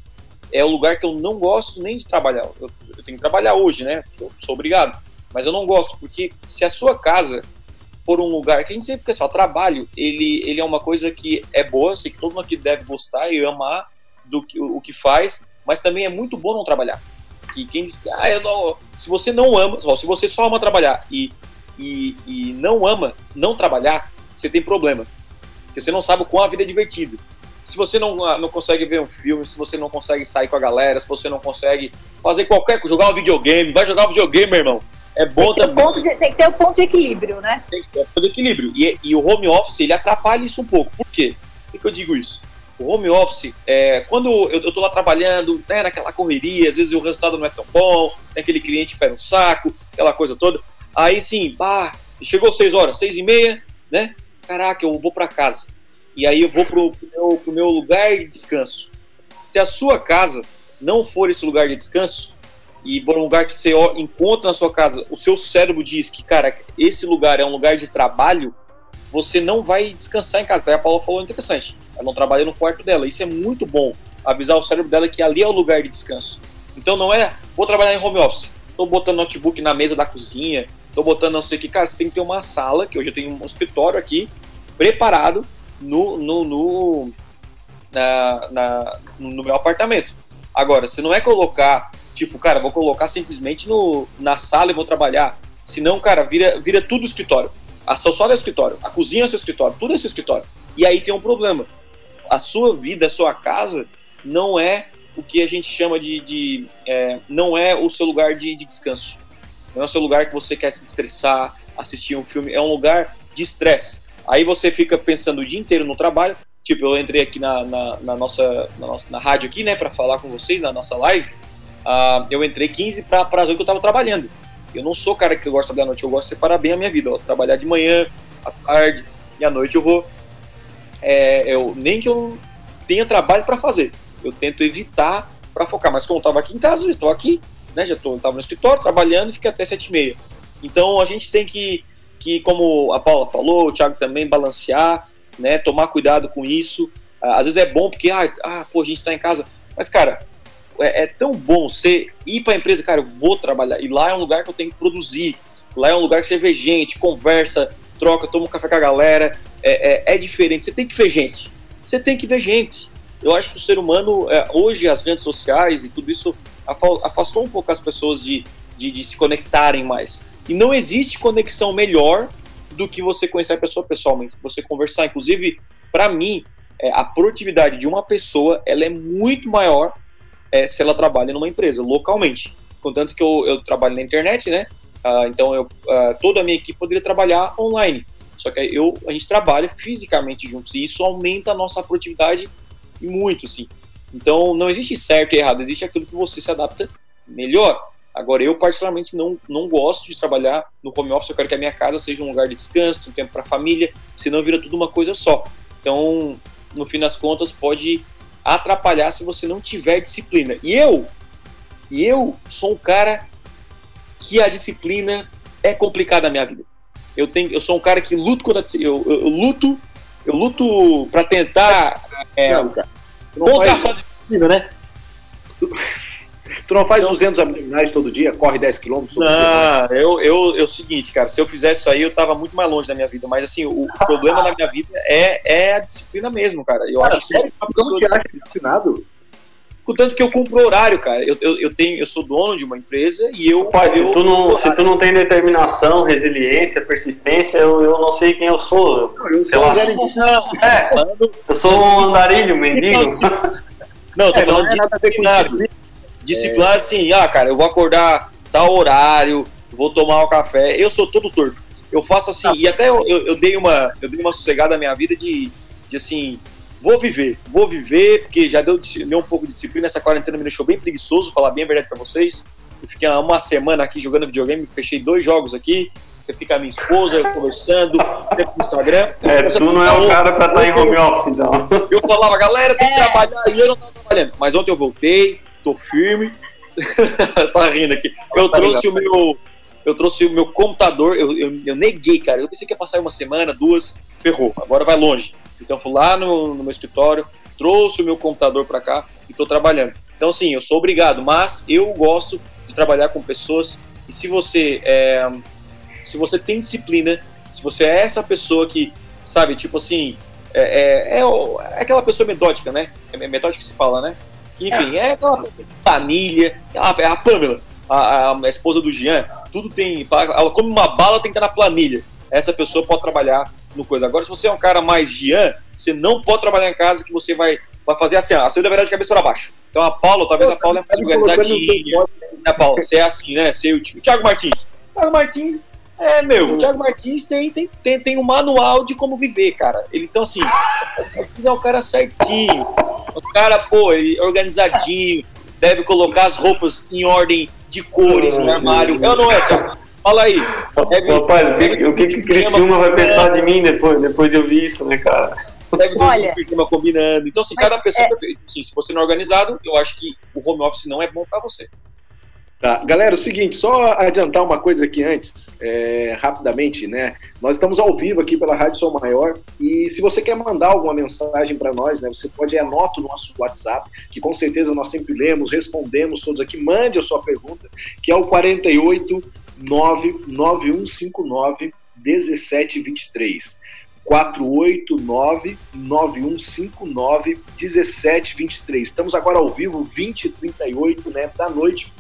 [SPEAKER 6] é o lugar que eu não gosto nem de trabalhar. Eu, eu tenho que trabalhar hoje, né? Eu sou obrigado. Mas eu não gosto, porque se a sua casa for um lugar que a gente sempre pensa, o trabalho, ele, ele é uma coisa que é boa, sei que todo mundo aqui deve gostar e amar do que, o, que faz, mas também é muito bom não trabalhar. E quem diz que, ah, eu não, se você não ama, se você só ama trabalhar e, e, e não ama não trabalhar, você tem problema. Porque você não sabe o quão a vida é divertida. Se você não, ah, não consegue ver um filme, se você não consegue sair com a galera, se você não consegue fazer qualquer coisa, jogar um videogame, vai jogar um videogame, meu irmão é bom
[SPEAKER 3] tem também. De, tem que ter o um ponto de equilíbrio, né?
[SPEAKER 6] Tem que ter o um ponto de equilíbrio. E, e, o home office, ele atrapalha isso um pouco. Por quê? Por que eu digo isso? o home office, é, quando eu, eu tô lá trabalhando, né, naquela correria, às vezes o resultado não é tão bom, tem aquele cliente pega um saco, aquela coisa toda. Aí sim, pá, chegou seis horas, seis e meia, né? Caraca, eu vou para casa. E aí eu vou pro, pro, meu, pro meu lugar de descanso. Se a sua casa não for esse lugar de descanso, e for um lugar que você encontra na sua casa, o seu cérebro diz que, cara, esse lugar é um lugar de trabalho, você não vai descansar em casa. Aí a Paula falou interessante. Ela não trabalha no quarto dela. Isso é muito bom. Avisar o cérebro dela que ali é o lugar de descanso. Então não é, vou trabalhar em home office. Tô botando notebook na mesa da cozinha, tô botando não sei o que. Cara, você tem que ter uma sala, que hoje eu tenho um escritório aqui, preparado no, no, no, na, na, no meu apartamento. Agora, se não é colocar, tipo, cara, vou colocar simplesmente no, na sala e vou trabalhar. Senão, cara, vira, vira tudo escritório. A sala é escritório, a cozinha é seu escritório, tudo é seu escritório. E aí tem um problema. A sua vida, a sua casa, não é o que a gente chama de. de é, não é o seu lugar de, de descanso. Não é o seu lugar que você quer se estressar, assistir um filme. É um lugar de estresse. Aí você fica pensando o dia inteiro no trabalho. Tipo, eu entrei aqui na, na, na nossa, na nossa na rádio aqui, né, para falar com vocês na nossa live. Uh, eu entrei 15 para as 8 que eu estava trabalhando. Eu não sou cara que gosta da noite, eu gosto de separar bem a minha vida. Trabalhar de manhã, à tarde e à noite eu vou. É, eu, nem que eu tenha trabalho para fazer, eu tento evitar para focar. Mas como eu estava aqui em casa, eu estou aqui, né, já estava no escritório trabalhando e fiquei até 7 e meia. Então a gente tem que que, como a Paula falou, o Thiago também, balancear, né, tomar cuidado com isso. Ah, às vezes é bom porque, ah, ah pô, a gente está em casa. Mas, cara, é, é tão bom você ir para a empresa, cara, eu vou trabalhar. E lá é um lugar que eu tenho que produzir. Lá é um lugar que você vê gente, conversa, troca, toma um café com a galera. É, é, é diferente. Você tem que ver gente. Você tem que ver gente. Eu acho que o ser humano, é, hoje, as redes sociais e tudo isso afastou um pouco as pessoas de, de, de se conectarem mais. E não existe conexão melhor do que você conhecer a pessoa pessoalmente, você conversar. Inclusive, para mim, é, a produtividade de uma pessoa ela é muito maior é, se ela trabalha numa empresa, localmente. Contanto que eu, eu trabalho na internet, né? Uh, então, eu, uh, toda a minha equipe poderia trabalhar online. Só que eu, a gente trabalha fisicamente juntos e isso aumenta a nossa produtividade muito, assim. Então, não existe certo e errado, existe aquilo que você se adapta melhor. Agora, eu particularmente não, não gosto de trabalhar no home office, eu quero que a minha casa seja um lugar de descanso, um tempo para a família, senão vira tudo uma coisa só. Então, no fim das contas, pode atrapalhar se você não tiver disciplina. E eu, e eu sou um cara que a disciplina é complicada na minha vida. Eu tenho, eu sou um cara que luto contra eu, eu, eu luto, eu luto para tentar é, não, cara, contra a disciplina, né?
[SPEAKER 2] Tu não faz então, 200 abdominais todo dia? Corre 10 km todo
[SPEAKER 6] não, dia? Eu, eu, eu, é o seguinte, cara, se eu fizesse isso aí, eu tava muito mais longe da minha vida. Mas, assim, o problema da minha vida é, é a disciplina mesmo, cara. Eu cara, acho
[SPEAKER 2] que sério? Como que acha disciplinado?
[SPEAKER 6] Contanto que eu cumpro horário, cara. Eu, eu, eu, tenho, eu sou dono de uma empresa e eu.
[SPEAKER 4] Pai, se, tu não, se tu não tem determinação, resiliência, persistência, eu, eu não sei quem eu sou.
[SPEAKER 2] Eu sou um Zé
[SPEAKER 4] é, Eu sou um andarilho, mendigo. (laughs)
[SPEAKER 6] Não, eu tô é, falando não é de disciplinado. Disciplinar, é... assim, ah, cara, eu vou acordar tal horário, vou tomar um café. Eu sou todo torto. Eu faço assim, ah. e até eu, eu, eu, dei uma, eu dei uma sossegada na minha vida de, de assim, vou viver, vou viver, porque já deu, deu um pouco de disciplina. Essa quarentena me deixou bem preguiçoso, falar bem a verdade pra vocês. Eu fiquei uma semana aqui jogando videogame, fechei dois jogos aqui. Eu fico com a minha esposa conversando, tempo no Instagram.
[SPEAKER 4] É, tu não é o cara pra estar tá em home office, então.
[SPEAKER 6] Eu falava, galera, tem que é. trabalhar, e eu não tava trabalhando. Mas ontem eu voltei, tô firme. (laughs) tá rindo aqui. Eu tá trouxe o meu. Eu trouxe o meu computador, eu, eu, eu, neguei, cara. Eu pensei que ia passar uma semana, duas, ferrou. Agora vai longe. Então fui lá no, no meu escritório, trouxe o meu computador para cá e tô trabalhando. Então, sim, eu sou obrigado, mas eu gosto de trabalhar com pessoas. E se você é, se você tem disciplina, se você é essa pessoa que, sabe, tipo assim, é, é, é, é aquela pessoa metódica, né? É metódica que se fala, né? Enfim, é, é aquela planilha, é a Pamela, a, a, esposa do Jean, tudo tem. Ela come uma bala, tem que estar na planilha. Essa pessoa pode trabalhar no coisa. Agora, se você é um cara mais Jean, você não pode trabalhar em casa que você vai, vai fazer assim, a sua verdade de cabeça para baixo. Então a Paula, talvez a Paula é mais organizadinha. Né, Paula? Você é assim, né? Você, o Thiago Martins. Thiago Martins É, meu, o Thiago Martins tem, tem, tem, tem um manual de como viver, cara. Ele, então, assim, é o cara certinho. O cara, pô, ele é organizadinho, deve colocar as roupas em ordem de cores no armário. É ou não é, Thiago? Fala aí.
[SPEAKER 4] Deve, Rapaz, o que, o que, que Criciúma vai pensar de mim depois, depois de ouvir isso, né, cara?
[SPEAKER 6] Deve ter Olha, um combinando. Então, assim, cada pessoa. É... Assim, se você não é organizado, eu acho que o home office não é bom para você.
[SPEAKER 2] Tá. Galera, é o seguinte, só adiantar uma coisa aqui antes, é, rapidamente, né? Nós estamos ao vivo aqui pela Rádio Som Maior e se você quer mandar alguma mensagem para nós, né? Você pode anotar o nosso WhatsApp, que com certeza nós sempre lemos, respondemos todos aqui. Mande a sua pergunta, que é o 48 99159 1723. 489 9159 1723. Estamos agora ao vivo, 20 e 38 né, da noite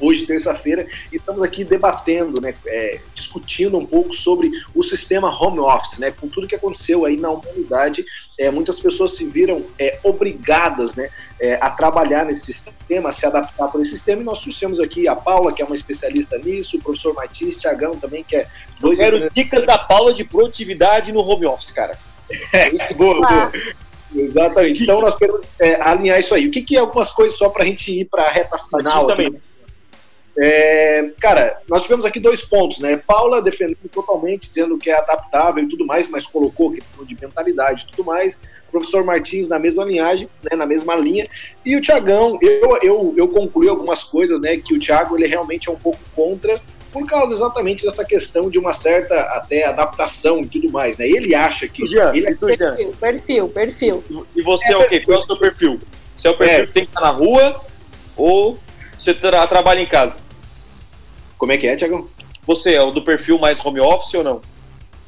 [SPEAKER 2] hoje, terça-feira, e estamos aqui debatendo, né, é, discutindo um pouco sobre o sistema home office, né, com tudo que aconteceu aí na humanidade, é, muitas pessoas se viram é, obrigadas, né, é, a trabalhar nesse sistema, a se adaptar para esse sistema, e nós trouxemos aqui a Paula, que é uma especialista nisso, o professor Martins, Tiagão também, que é
[SPEAKER 6] dois... Eu quero dicas da Paula de produtividade no home office, cara.
[SPEAKER 2] É, boa, boa. Exatamente. Então nós queremos é, alinhar isso aí. O que, que é algumas coisas só para a gente ir para a reta final? Aqui, também. É, cara, nós tivemos aqui dois pontos, né? Paula defendendo totalmente, dizendo que é adaptável e tudo mais, mas colocou questão de mentalidade e tudo mais. O professor Martins na mesma linhagem, né, na mesma linha. E o Tiagão, eu, eu, eu concluí algumas coisas, né? Que o Thiago ele realmente é um pouco contra, por causa exatamente dessa questão de uma certa até adaptação e tudo mais, né? Ele acha que.
[SPEAKER 3] Jean,
[SPEAKER 2] ele
[SPEAKER 3] é perfil, perfil, perfil.
[SPEAKER 6] E você é, é o quê? Qual é o seu perfil? Você é o perfil é. que tem que estar na rua ou você tra trabalha em casa?
[SPEAKER 2] Como é que é, Tiagão?
[SPEAKER 6] Você é o do perfil mais home office ou não?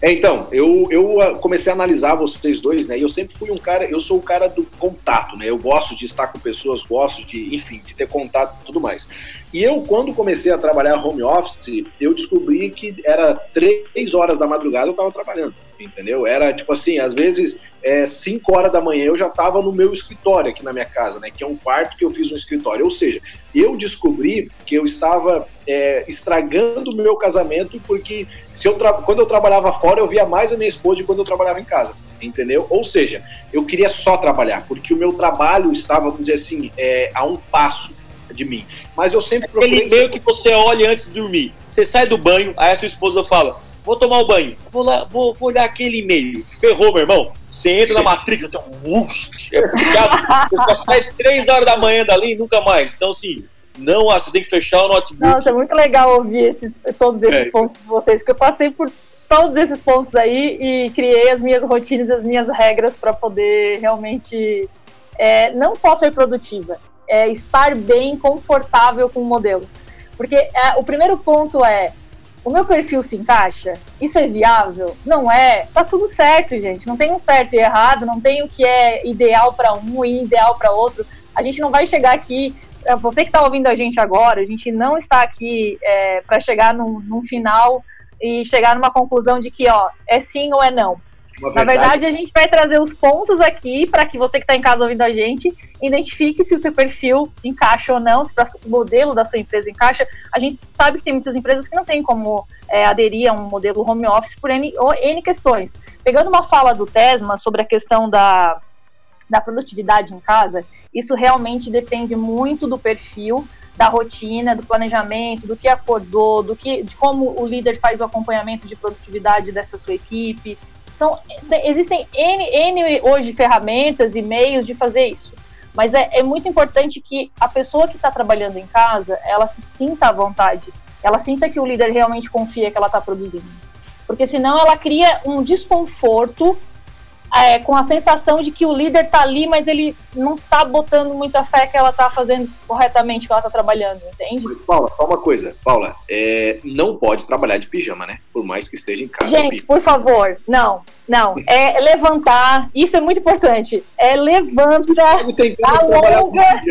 [SPEAKER 2] É, então, eu, eu ah, comecei a analisar vocês dois, né? E eu sempre fui um cara, eu sou o cara do contato, né? Eu gosto de estar com pessoas, gosto de, enfim, de ter contato e tudo mais. E eu, quando comecei a trabalhar home office, eu descobri que era três horas da madrugada eu estava trabalhando, entendeu? Era tipo assim, às vezes é, 5 horas da manhã eu já estava no meu escritório aqui na minha casa, né? Que é um quarto que eu fiz um escritório. Ou seja, eu descobri que eu estava é, estragando o meu casamento porque se eu quando eu trabalhava fora eu via mais a minha esposa de quando eu trabalhava em casa, entendeu? Ou seja, eu queria só trabalhar porque o meu trabalho estava, vamos dizer assim, é, a um passo de mim. Mas eu sempre
[SPEAKER 6] procurei... Aquele e-mail que você olha antes de dormir. Você sai do banho, aí a sua esposa fala, vou tomar o banho, vou, lá, vou, vou olhar aquele e-mail. Ferrou, meu irmão. Você entra na Matrix, assim, uff, (laughs) é. Você só sai três horas da manhã dali e nunca mais. Então, assim, não, você tem que fechar o notebook.
[SPEAKER 3] Nossa, é muito legal ouvir esses, todos esses é. pontos de vocês, porque eu passei por todos esses pontos aí e criei as minhas rotinas, as minhas regras para poder realmente é, não só ser produtiva, é estar bem, confortável com o modelo. Porque é, o primeiro ponto é o meu perfil se encaixa? Isso é viável? Não é? Tá tudo certo, gente. Não tem um certo e errado, não tem o que é ideal para um e ideal para outro. A gente não vai chegar aqui. Você que está ouvindo a gente agora, a gente não está aqui é, para chegar num, num final e chegar numa conclusão de que, ó, é sim ou é não. Na verdade, a gente vai trazer os pontos aqui para que você que está em casa ouvindo a gente identifique se o seu perfil encaixa ou não, se o modelo da sua empresa encaixa. A gente sabe que tem muitas empresas que não tem como é, aderir a um modelo home office por N, N questões. Pegando uma fala do Tesma sobre a questão da, da produtividade em casa, isso realmente depende muito do perfil, da rotina, do planejamento, do que acordou, do que, de como o líder faz o acompanhamento de produtividade dessa sua equipe, são, existem N, N hoje ferramentas e meios de fazer isso. Mas é, é muito importante que a pessoa que está trabalhando em casa, ela se sinta à vontade. Ela sinta que o líder realmente confia que ela está produzindo. Porque senão ela cria um desconforto é, com a sensação de que o líder está ali, mas ele não está botando muita fé que ela está fazendo corretamente, que ela está trabalhando, entende?
[SPEAKER 2] Mas, Paula, só uma coisa. Paula, é, não pode trabalhar de pijama, né? Por mais que esteja em casa.
[SPEAKER 3] Gente, por favor, não, não. É levantar, isso é muito importante. É levanta, alonga,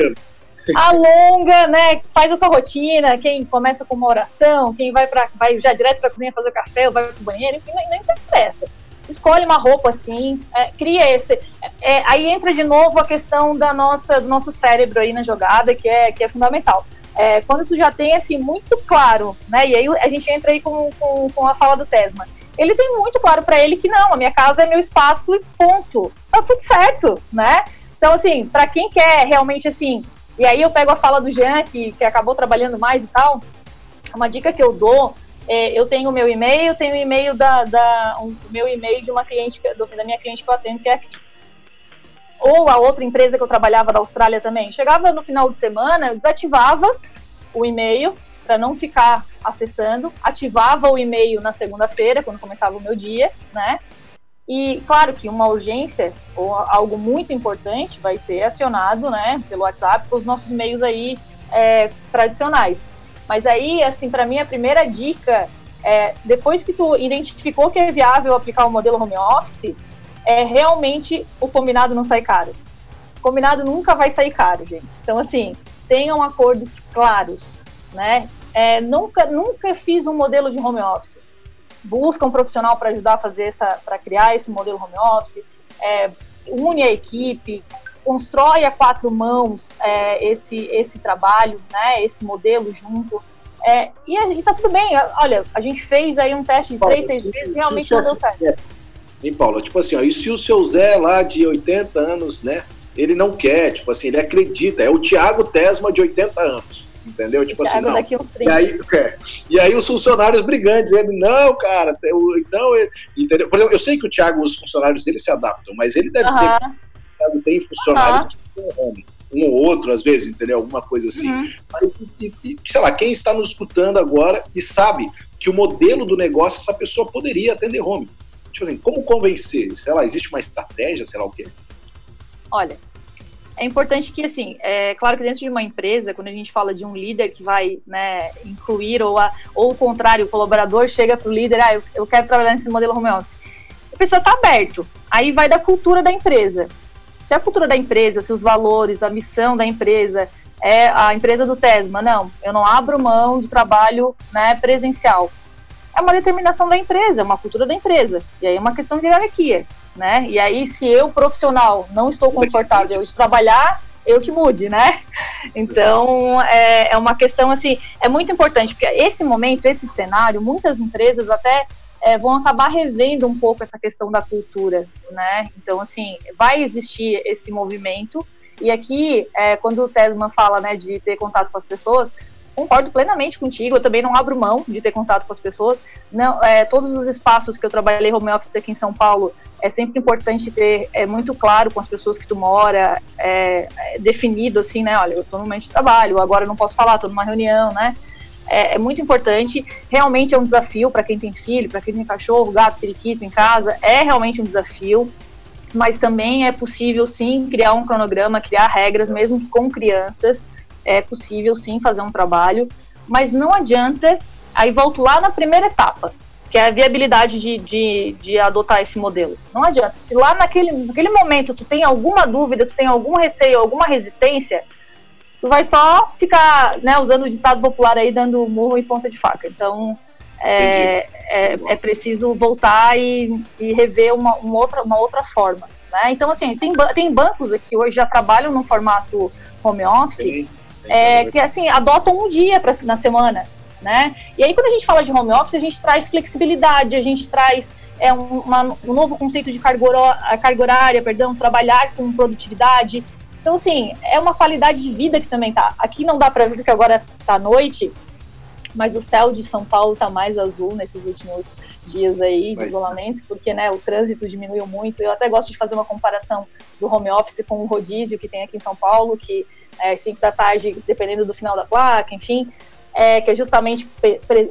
[SPEAKER 3] alonga, né? Faz essa rotina. Quem começa com uma oração, quem vai, pra, vai já direto para a cozinha fazer café, ou vai para o banheiro, enfim, não, não interessa escolhe uma roupa assim, é, cria esse. É, aí entra de novo a questão da nossa, do nosso cérebro aí na jogada, que é, que é fundamental. é, quando tu já tem assim muito claro, né? E aí a gente entra aí com, com, com a fala do Tesma. Ele tem muito claro para ele que não, a minha casa é meu espaço e ponto. Tá tudo certo, né? Então, assim, para quem quer realmente assim, e aí eu pego a fala do Jean, que, que acabou trabalhando mais e tal, uma dica que eu dou é, eu tenho o meu e-mail, tenho o e-mail da, da um, meu e-mail de uma cliente da minha cliente que eu atendo, que é a Cris. Ou a outra empresa que eu trabalhava da Austrália também. Chegava no final de semana, eu desativava o e-mail para não ficar acessando, ativava o e-mail na segunda-feira, quando começava o meu dia, né? E claro que uma urgência ou algo muito importante vai ser acionado, né, pelo WhatsApp, os nossos e-mails aí é, tradicionais. Mas aí, assim, para mim a primeira dica é, depois que tu identificou que é viável aplicar o modelo home office, é realmente o combinado não sai caro. O combinado nunca vai sair caro, gente. Então, assim, tenham acordos claros, né? É, nunca, nunca fiz um modelo de home office. Busca um profissional para ajudar a fazer essa, para criar esse modelo home office. É, une a equipe, constrói a quatro mãos é, esse, esse trabalho, né, esse modelo junto. É, e, e tá tudo bem. Olha, a gente fez aí um teste de Paulo, três, seis meses e realmente não deu certo. É.
[SPEAKER 2] Hein, Paula? Tipo assim, ó, e se o seu Zé lá de 80 anos, né, ele não quer, tipo assim, ele acredita, é o Tiago Tesma de 80 anos. Entendeu? Tipo assim, não. Daqui uns 30. E, aí, (laughs) é, e aí os funcionários brigando, dizendo, não, cara, então, entendeu? Por exemplo, eu sei que o Thiago, os funcionários dele se adaptam, mas ele deve ter tem funcionários uhum. que um ou outro, às vezes, entendeu? Alguma coisa assim. Uhum. Mas, e, e, sei lá, quem está nos escutando agora e sabe que o modelo do negócio, essa pessoa poderia atender home. Tipo assim, como convencer? Sei lá, existe uma estratégia, sei lá o quê?
[SPEAKER 3] Olha, é importante que, assim, é claro que dentro de uma empresa, quando a gente fala de um líder que vai né, incluir, ou, a, ou o contrário, o colaborador chega para o líder, ah, eu, eu quero trabalhar nesse modelo home office. A pessoa está aberto. Aí vai da cultura da empresa se a cultura da empresa, se os valores, a missão da empresa é a empresa do TESMA, não, eu não abro mão de trabalho né, presencial. É uma determinação da empresa, é uma cultura da empresa. E aí é uma questão de hierarquia. Né? E aí, se eu, profissional, não estou confortável de trabalhar, eu que mude, né? Então, é, é uma questão, assim, é muito importante, porque esse momento, esse cenário, muitas empresas até é, vão acabar revendo um pouco essa questão da cultura, né? Então, assim, vai existir esse movimento. E aqui, é, quando o Tesman fala, né, de ter contato com as pessoas, concordo plenamente contigo. Eu também não abro mão de ter contato com as pessoas. Não, é, todos os espaços que eu trabalhei home office aqui em São Paulo, é sempre importante ter é muito claro com as pessoas que tu mora, é, é definido assim, né? Olha, eu estou no momento de trabalho, agora eu não posso falar, estou numa reunião, né? É, é muito importante. Realmente é um desafio para quem tem filho, para quem tem cachorro, gato, periquito em casa. É realmente um desafio mas também é possível sim criar um cronograma, criar regras, mesmo com crianças, é possível sim fazer um trabalho, mas não adianta, aí volto lá na primeira etapa, que é a viabilidade de, de, de adotar esse modelo. Não adianta, se lá naquele, naquele momento tu tem alguma dúvida, tu tem algum receio, alguma resistência, tu vai só ficar né, usando o ditado popular aí, dando murro e ponta de faca. Então, é, é, é, preciso voltar e, e rever uma, uma, outra, uma outra forma. Né? Então, assim, tem, tem bancos que hoje já trabalham no formato home office, sim, é, que assim, adotam um dia pra, na semana. Né? E aí, quando a gente fala de home office, a gente traz flexibilidade, a gente traz é, um, uma, um novo conceito de carga horária, perdão, trabalhar com produtividade, então, assim, é uma qualidade de vida que também tá. Aqui não dá para ver porque agora tá noite, mas o céu de São Paulo tá mais azul nesses últimos dias aí de isolamento, porque né, o trânsito diminuiu muito. Eu até gosto de fazer uma comparação do home office com o rodízio que tem aqui em São Paulo, que é 5 da tarde, dependendo do final da placa, enfim, é, que é justamente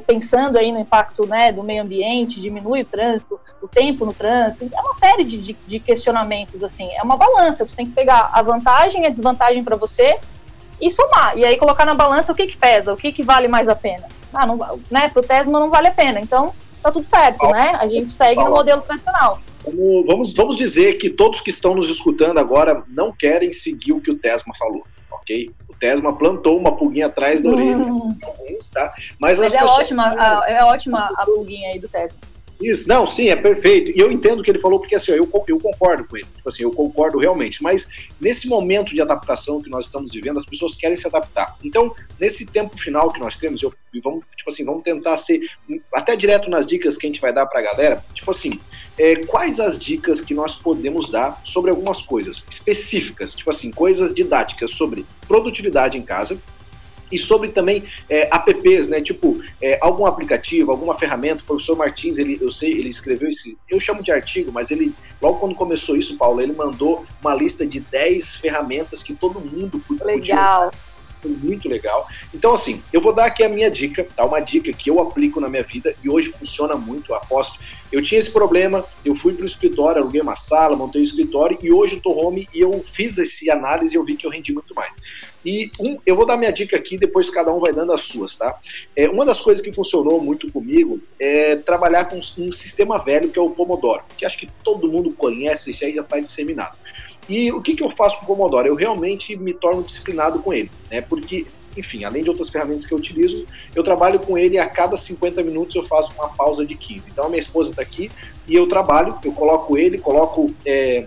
[SPEAKER 3] pensando aí no impacto né, do meio ambiente, diminui o trânsito, o tempo no trânsito, é uma série de, de, de questionamentos, assim, é uma balança, você tem que pegar a vantagem e a desvantagem para você e somar, e aí colocar na balança o que que pesa, o que que vale mais a pena. Ah, não, né, pro Tesma não vale a pena, então tá tudo certo, né, a gente segue no modelo tradicional.
[SPEAKER 2] Vamos, vamos dizer que todos que estão nos escutando agora não querem seguir o que o Tesma falou, ok? Tesma plantou uma pulguinha atrás da orelha. Hum.
[SPEAKER 3] tá? Mas, Mas é, ótima, a, é ótima a pulguinha aí do Tesma.
[SPEAKER 2] Isso, não, sim, é perfeito. E eu entendo o que ele falou, porque assim, eu, eu concordo com ele. Tipo assim, eu concordo realmente. Mas nesse momento de adaptação que nós estamos vivendo, as pessoas querem se adaptar. Então, nesse tempo final que nós temos, eu, vamos, tipo assim, vamos tentar ser até direto nas dicas que a gente vai dar para a galera. Tipo assim, é, quais as dicas que nós podemos dar sobre algumas coisas específicas, tipo assim, coisas didáticas sobre produtividade em casa, e sobre também é, apps, né? Tipo, é, algum aplicativo, alguma ferramenta. O professor Martins, ele, eu sei, ele escreveu esse. Eu chamo de artigo, mas ele, logo quando começou isso, Paulo, ele mandou uma lista de 10 ferramentas que todo mundo
[SPEAKER 3] podia Legal.
[SPEAKER 2] Foi muito legal. Então, assim, eu vou dar aqui a minha dica, tá? Uma dica que eu aplico na minha vida e hoje funciona muito, aposto. Eu tinha esse problema, eu fui para o escritório, aluguei uma sala, montei o um escritório e hoje eu tô home e eu fiz esse análise e eu vi que eu rendi muito mais. E um, eu vou dar minha dica aqui, depois cada um vai dando as suas, tá? É, uma das coisas que funcionou muito comigo é trabalhar com um sistema velho que é o Pomodoro, que acho que todo mundo conhece, isso aí já está disseminado. E o que, que eu faço com o Pomodoro? Eu realmente me torno disciplinado com ele, né? Porque, enfim, além de outras ferramentas que eu utilizo, eu trabalho com ele a cada 50 minutos eu faço uma pausa de 15. Então a minha esposa está aqui e eu trabalho, eu coloco ele, coloco é,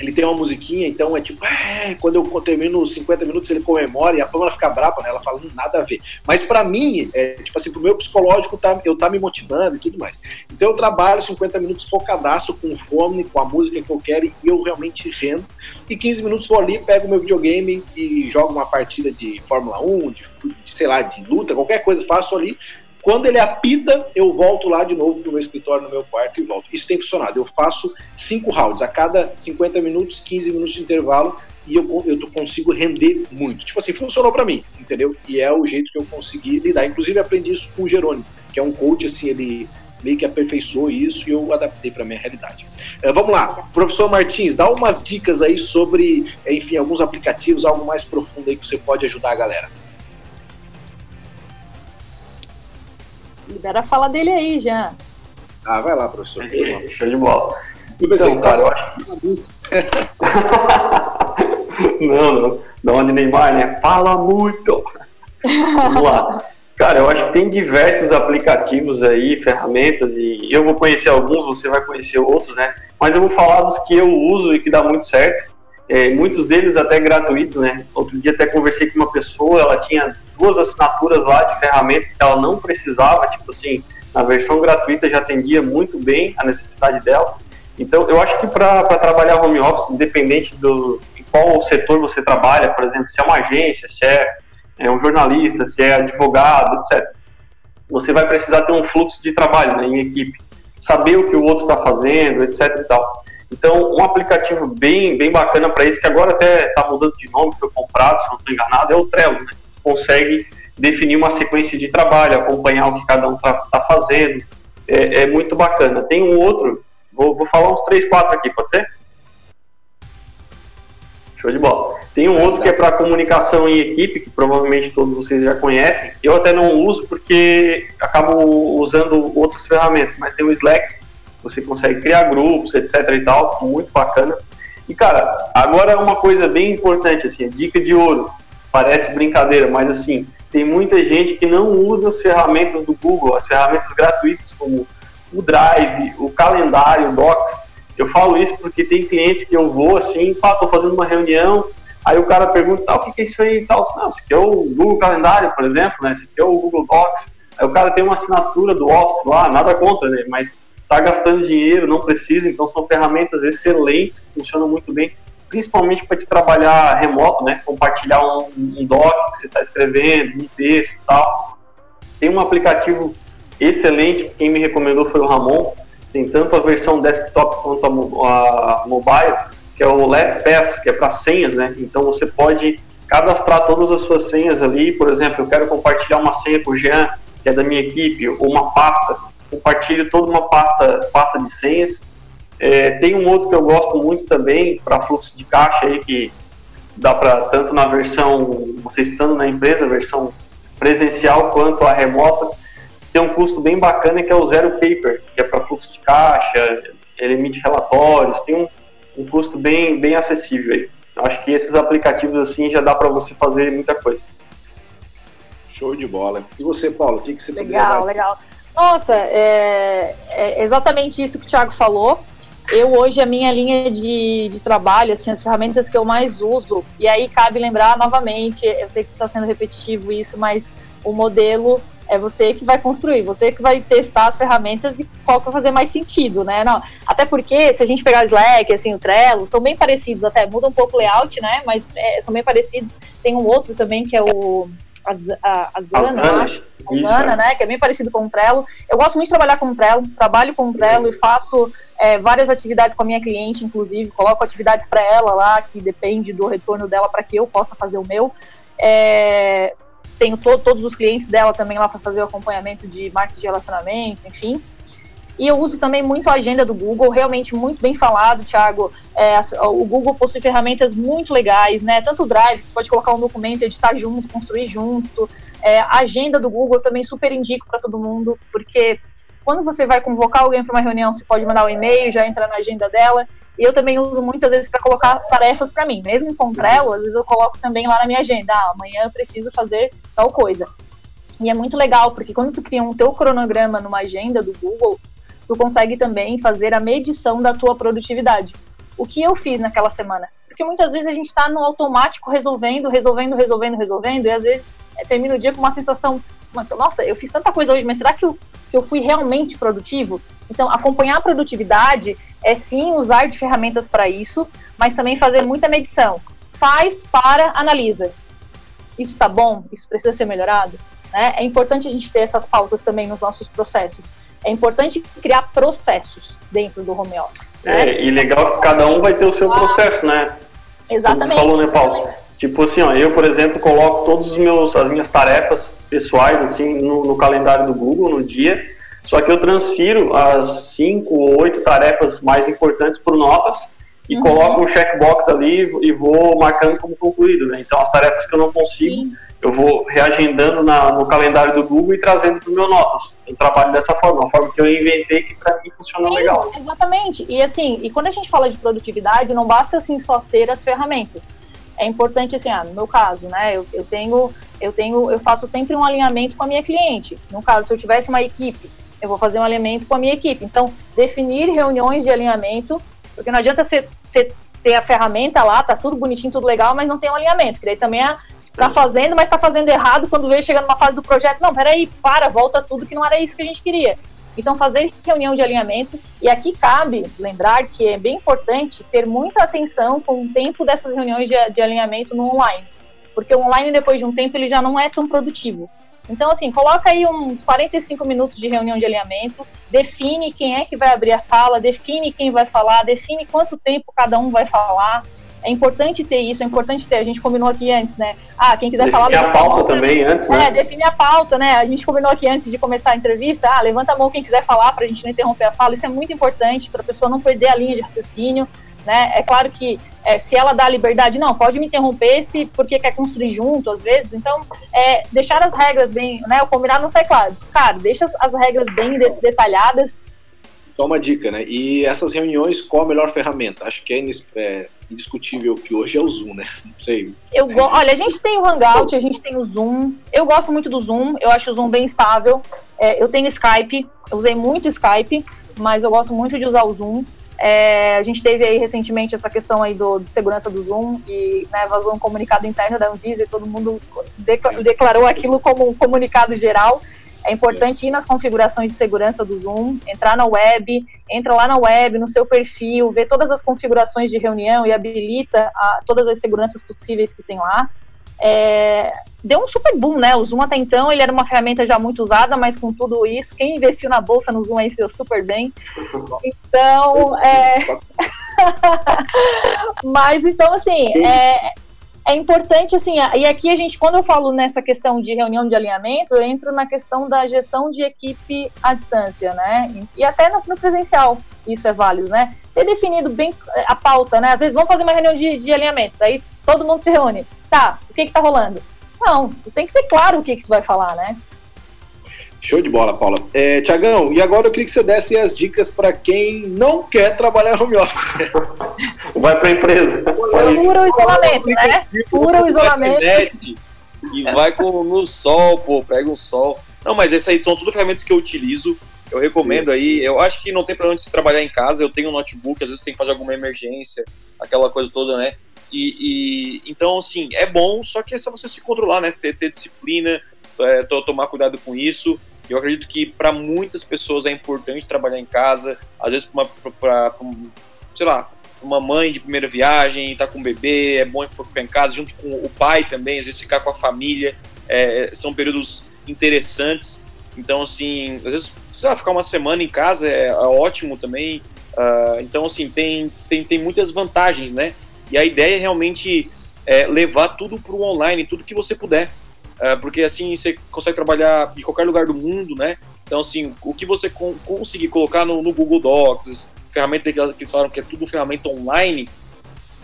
[SPEAKER 2] ele tem uma musiquinha, então é tipo, é, quando eu termino os 50 minutos ele comemora e a Pamela fica brava, né? Ela fala, hum, nada a ver. Mas para mim, é, tipo assim, pro meu psicológico, tá, eu tá me motivando e tudo mais. Então eu trabalho 50 minutos focadaço, com fome, com a música que eu quero e eu realmente rendo. E 15 minutos vou ali, pego meu videogame e jogo uma partida de Fórmula 1, de, de sei lá, de luta, qualquer coisa faço ali quando ele apita, eu volto lá de novo para o meu escritório, no meu quarto e volto. Isso tem funcionado. Eu faço cinco rounds, a cada 50 minutos, 15 minutos de intervalo, e eu, eu consigo render muito. Tipo assim, funcionou para mim, entendeu? E é o jeito que eu consegui lidar. Inclusive, aprendi isso com o Jerônimo, que é um coach, assim, ele meio que aperfeiçoou isso e eu adaptei para minha realidade. Uh, vamos lá, professor Martins, dá umas dicas aí sobre, enfim, alguns aplicativos, algo mais profundo aí que você pode ajudar a galera.
[SPEAKER 3] Libera a fala dele aí, já.
[SPEAKER 2] Ah, vai lá, professor.
[SPEAKER 4] Show de bola. Então, cara, eu acho (laughs) não, não. Da onde Neymar, né? Fala muito. Vamos lá. Cara, eu acho que tem diversos aplicativos aí, ferramentas, e eu vou conhecer alguns, você vai conhecer outros, né? Mas eu vou falar dos que eu uso e que dá muito certo. É, muitos deles até gratuitos, né? Outro dia até conversei com uma pessoa, ela tinha duas assinaturas lá de ferramentas que ela não precisava, tipo assim, na versão gratuita já atendia muito bem a necessidade dela. Então, eu acho que para trabalhar home office, independente do em qual setor você trabalha, por exemplo, se é uma agência, se é, é um jornalista, se é advogado, etc., você vai precisar ter um fluxo de trabalho né, em equipe, saber o que o outro está fazendo, etc. E tal. Então, um aplicativo bem, bem bacana para isso, que agora até está mudando de nome, foi comprado, se não estou enganado, é o Trello. Né? Consegue definir uma sequência de trabalho, acompanhar o que cada um está tá fazendo. É, é, muito bacana. Tem um outro, vou, vou falar uns três, quatro aqui, pode ser? Show de bola. Tem um outro que é para comunicação em equipe, que provavelmente todos vocês já conhecem. Eu até não uso porque acabo usando outras ferramentas, mas tem o Slack, você consegue criar grupos, etc e tal, muito bacana. E cara, agora uma coisa bem importante, assim, dica de ouro, parece brincadeira, mas assim, tem muita gente que não usa as ferramentas do Google, as ferramentas gratuitas como o Drive, o calendário, o Docs. Eu falo isso porque tem clientes que eu vou assim, pá, tô fazendo uma reunião, aí o cara pergunta, ah, o que é isso aí e tal? Não, isso aqui é o Google Calendário, por exemplo, né? Esse aqui é o Google Docs. Aí o cara tem uma assinatura do Office lá, nada contra, né? Mas está gastando dinheiro, não precisa, então são ferramentas excelentes que funcionam muito bem, principalmente para te trabalhar remoto, né? Compartilhar um, um doc que você está escrevendo, um texto e tal. Tem um aplicativo excelente, quem me recomendou foi o Ramon, tem tanto a versão desktop quanto a, a mobile, que é o LastPass, que é para senhas, né? Então você pode cadastrar todas as suas senhas ali, por exemplo, eu quero compartilhar uma senha com o Jean, que é da minha equipe, ou uma pasta, compartilho toda uma pasta, pasta de senhas. É, tem um outro que eu gosto muito também para fluxo de caixa aí que dá para tanto na versão você estando na empresa, versão presencial quanto a remota, tem um custo bem bacana que é o Zero Paper, que é para fluxo de caixa, ele emite relatórios, tem um, um custo bem bem acessível aí. Acho que esses aplicativos assim já dá para você fazer muita coisa.
[SPEAKER 2] Show de bola. E você, Paulo, o que, que você
[SPEAKER 3] Legal, legal. Nossa, é, é exatamente isso que o Thiago falou. Eu hoje, a minha linha de, de trabalho, assim, as ferramentas que eu mais uso, e aí cabe lembrar novamente, eu sei que está sendo repetitivo isso, mas o modelo é você que vai construir, você que vai testar as ferramentas e qual que vai fazer mais sentido, né? Não, até porque, se a gente pegar o Slack, assim, o Trello, são bem parecidos, até muda um pouco o layout, né? Mas é, são bem parecidos. Tem um outro também que é o a, a, Zana, eu acho. A Zana, né? Que é bem parecido com o Trello. Eu gosto muito de trabalhar com o Trello, trabalho com o Trello e faço é, várias atividades com a minha cliente, inclusive, coloco atividades para ela lá, que depende do retorno dela para que eu possa fazer o meu. É, tenho to todos os clientes dela também lá para fazer o acompanhamento de marketing de relacionamento, enfim. E eu uso também muito a agenda do Google, realmente muito bem falado, Thiago. É, o Google possui ferramentas muito legais, né? Tanto o Drive, você pode colocar um documento, editar junto, construir junto. É, a agenda do Google eu também super indico para todo mundo, porque quando você vai convocar alguém para uma reunião, você pode mandar um e-mail, já entra na agenda dela. E eu também uso muitas vezes para colocar tarefas para mim. Mesmo com Trello, às vezes eu coloco também lá na minha agenda. Ah, amanhã eu preciso fazer tal coisa. E é muito legal, porque quando tu cria um teu cronograma numa agenda do Google, tu consegue também fazer a medição da tua produtividade. O que eu fiz naquela semana? Porque muitas vezes a gente está no automático resolvendo, resolvendo, resolvendo, resolvendo, e às vezes é, termina o dia com uma sensação, nossa, eu fiz tanta coisa hoje, mas será que eu, que eu fui realmente produtivo? Então, acompanhar a produtividade é sim usar de ferramentas para isso, mas também fazer muita medição. Faz, para, analisa. Isso está bom? Isso precisa ser melhorado? Né? É importante a gente ter essas pausas também nos nossos processos é importante criar processos dentro do home office.
[SPEAKER 4] Né? É, e legal que cada um vai ter o seu ah, processo, né?
[SPEAKER 3] Exatamente.
[SPEAKER 4] Como falou, né, Paulo? Tipo assim, ó, eu, por exemplo, coloco todos os meus, as minhas tarefas pessoais, assim, no, no calendário do Google, no dia, só que eu transfiro as cinco ou oito tarefas mais importantes por notas e uhum. coloco um checkbox ali e vou marcando como concluído, né? Então, as tarefas que eu não consigo, Sim eu vou reagendando na, no calendário do Google e trazendo para o meu Notas. Eu trabalho dessa forma, uma forma que eu inventei que para mim funciona Sim, legal.
[SPEAKER 3] Exatamente. E assim, e quando a gente fala de produtividade, não basta assim só ter as ferramentas. É importante assim, ah, no meu caso, né, eu, eu tenho, eu tenho, eu faço sempre um alinhamento com a minha cliente. No caso, se eu tivesse uma equipe, eu vou fazer um alinhamento com a minha equipe. Então, definir reuniões de alinhamento, porque não adianta você, ter a ferramenta lá, tá tudo bonitinho, tudo legal, mas não tem um alinhamento, que daí também é tá fazendo, mas tá fazendo errado quando veio chegando numa fase do projeto. Não, peraí, para, volta tudo, que não era isso que a gente queria. Então, fazer reunião de alinhamento, e aqui cabe lembrar que é bem importante ter muita atenção com o tempo dessas reuniões de, de alinhamento no online, porque o online, depois de um tempo, ele já não é tão produtivo. Então, assim, coloca aí uns 45 minutos de reunião de alinhamento, define quem é que vai abrir a sala, define quem vai falar, define quanto tempo cada um vai falar, é importante ter isso, é importante ter. A gente combinou aqui antes, né? Ah, quem quiser
[SPEAKER 4] falar.
[SPEAKER 3] Definir
[SPEAKER 4] a pauta também antes, né?
[SPEAKER 3] É, definir a pauta, né? A gente combinou aqui antes de começar a entrevista. Ah, levanta a mão quem quiser falar para a gente não interromper a fala. Isso é muito importante para a pessoa não perder a linha de raciocínio, né? É claro que é, se ela dá a liberdade, não, pode me interromper se porque quer construir junto, às vezes. Então, é, deixar as regras bem, né? O combinado não sai claro. Cara, deixa as, as regras bem de, detalhadas.
[SPEAKER 2] Uma dica, né? E essas reuniões, qual a melhor ferramenta? Acho que é, é indiscutível que hoje é o Zoom, né? Não sei.
[SPEAKER 3] Eu go... Olha, a gente tem o Hangout, a gente tem o Zoom. Eu gosto muito do Zoom, eu acho o Zoom bem estável. É, eu tenho Skype, eu usei muito Skype, mas eu gosto muito de usar o Zoom. É, a gente teve aí recentemente essa questão aí do, segurança do Zoom e né, vazou um comunicado interno da Anvisa e todo mundo declarou aquilo como um comunicado geral. É importante ir nas configurações de segurança do Zoom, entrar na web, entra lá na web, no seu perfil, ver todas as configurações de reunião e habilita a, todas as seguranças possíveis que tem lá. É, deu um super boom, né? O Zoom até então ele era uma ferramenta já muito usada, mas com tudo isso, quem investiu na bolsa no Zoom aí se deu super bem. Então, é... (laughs) mas então assim, é, é importante, assim, e aqui a gente, quando eu falo nessa questão de reunião de alinhamento, eu entro na questão da gestão de equipe à distância, né? E até no, no presencial isso é válido, né? Ter definido bem a pauta, né? Às vezes vamos fazer uma reunião de, de alinhamento, aí todo mundo se reúne. Tá, o que que tá rolando? Não, tem que ter claro o que que tu vai falar, né?
[SPEAKER 2] Show de bola, Paula. É, Tiagão, e agora eu queria que você desse as dicas para quem não quer trabalhar home office. (laughs)
[SPEAKER 4] Vai para a empresa.
[SPEAKER 3] Pura o isolamento, né? Pura o isolamento.
[SPEAKER 6] E vai com, no sol, pô, pega o sol. Não, mas essas aí são tudo ferramentas que eu utilizo. Eu recomendo aí. Eu acho que não tem problema de se trabalhar em casa. Eu tenho um notebook, às vezes tem que fazer alguma emergência, aquela coisa toda, né? E, e então, assim, é bom, só que é só você se controlar, né? Ter, ter disciplina, é, tomar cuidado com isso. Eu acredito que para muitas pessoas é importante trabalhar em casa. Às vezes, para, sei lá, uma mãe de primeira viagem, tá com um bebê, é bom ficar em casa, junto com o pai também, às vezes ficar com a família. É, são períodos interessantes. Então, assim, às vezes, sei lá, ficar uma semana em casa é, é ótimo também. Uh, então, assim, tem, tem, tem muitas vantagens, né? E a ideia é realmente é, levar tudo para o online, tudo que você puder. Uh, porque assim você consegue trabalhar em qualquer lugar do mundo, né? Então, assim, o que você con conseguir colocar no, no, Google Docs, ferramentas que eles falaram que é tudo ferramenta online,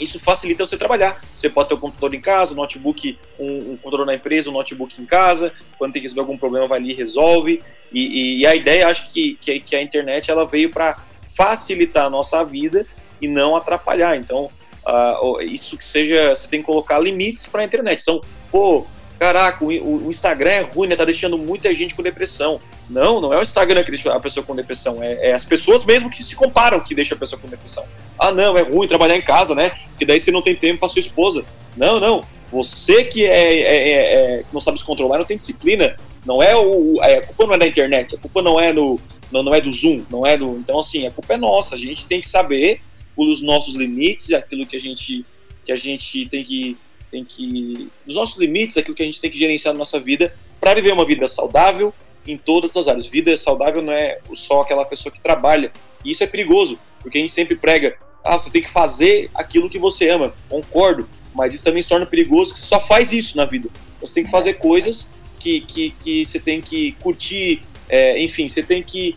[SPEAKER 6] isso facilita você trabalhar. Você pode ter o um computador em casa, um notebook, um, um, computador na empresa, um notebook em casa. Quando tem que resolver algum problema, vai ali e resolve. E, e, e a ideia, acho que, que, que, a internet ela veio para facilitar a nossa vida e não atrapalhar. Então, uh, isso que seja, você tem que colocar limites para a internet. Então, pô, caraca, o, o, Instagram é ruim, né? Tá deixando muita gente com depressão. Não, não é o Instagram que deixa a pessoa com depressão, é, é, as pessoas mesmo que se comparam que deixa a pessoa com depressão. Ah, não, é ruim trabalhar em casa, né? Porque daí você não tem tempo para sua esposa. Não, não. Você que é, é, é, é não sabe se controlar, não tem disciplina. Não é o. É, a culpa não é da internet, a culpa não é no. Não, não é do Zoom, não é do. Então, assim, a culpa é nossa. A gente tem que saber os nossos limites, aquilo que a gente, que a gente tem que tem que. Nos nossos limites, aquilo que a gente tem que gerenciar na nossa vida para viver uma vida saudável em todas as áreas. Vida saudável não é só aquela pessoa que trabalha. E isso é perigoso, porque a gente sempre prega, ah, você tem que fazer aquilo que você ama. Concordo, mas isso também se torna perigoso, que você só faz isso na vida. Você tem que fazer coisas que, que, que você tem que curtir, é, enfim, você tem que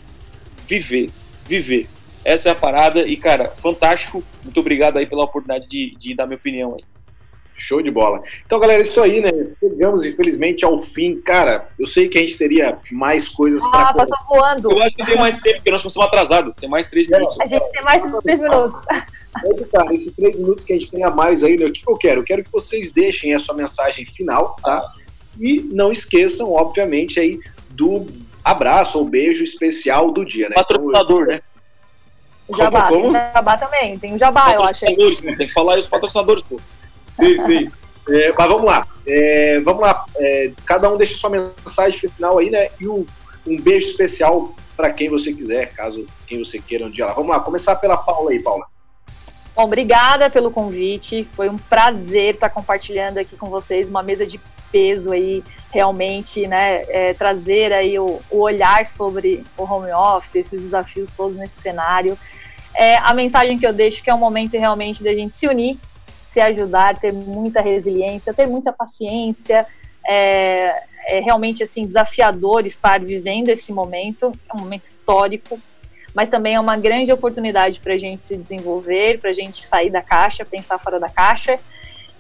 [SPEAKER 6] viver, viver. Essa é a parada e, cara, fantástico. Muito obrigado aí pela oportunidade de, de dar minha opinião aí.
[SPEAKER 2] Show de bola. Então, galera, isso aí, né? Chegamos, infelizmente, ao fim. Cara, eu sei que a gente teria mais coisas
[SPEAKER 3] ah, para. Ah, passou voando.
[SPEAKER 6] Eu acho que tem mais tempo, porque nós estamos atrasados. Tem mais três minutos.
[SPEAKER 3] A gente tem mais três minutos.
[SPEAKER 2] Tá, esses três minutos que a gente tem a mais aí, né? O que eu quero? Eu quero que vocês deixem a sua mensagem final, tá? E não esqueçam, obviamente, aí do abraço ou beijo especial do dia, né?
[SPEAKER 6] Patrocinador, então, eu... né?
[SPEAKER 3] Jabá, tem jabá também, tem o jabá, eu acho. Aí.
[SPEAKER 6] Tem que falar aí os patrocinadores, pô.
[SPEAKER 2] Sim, sim. É, mas vamos lá. É, vamos lá. É, cada um deixa sua mensagem final aí, né? E um, um beijo especial para quem você quiser, caso quem você queira um dia lá. Vamos lá, começar pela Paula aí, Paula.
[SPEAKER 3] Bom, obrigada pelo convite. Foi um prazer estar compartilhando aqui com vocês uma mesa de peso aí, realmente, né? É, trazer aí o, o, olhar sobre o home office, esses desafios todos nesse cenário. É, a mensagem que eu deixo que é um momento realmente da gente se unir se ajudar, ter muita resiliência, ter muita paciência. É, é realmente assim desafiador estar vivendo esse momento, é um momento histórico, mas também é uma grande oportunidade para a gente se desenvolver, para a gente sair da caixa, pensar fora da caixa.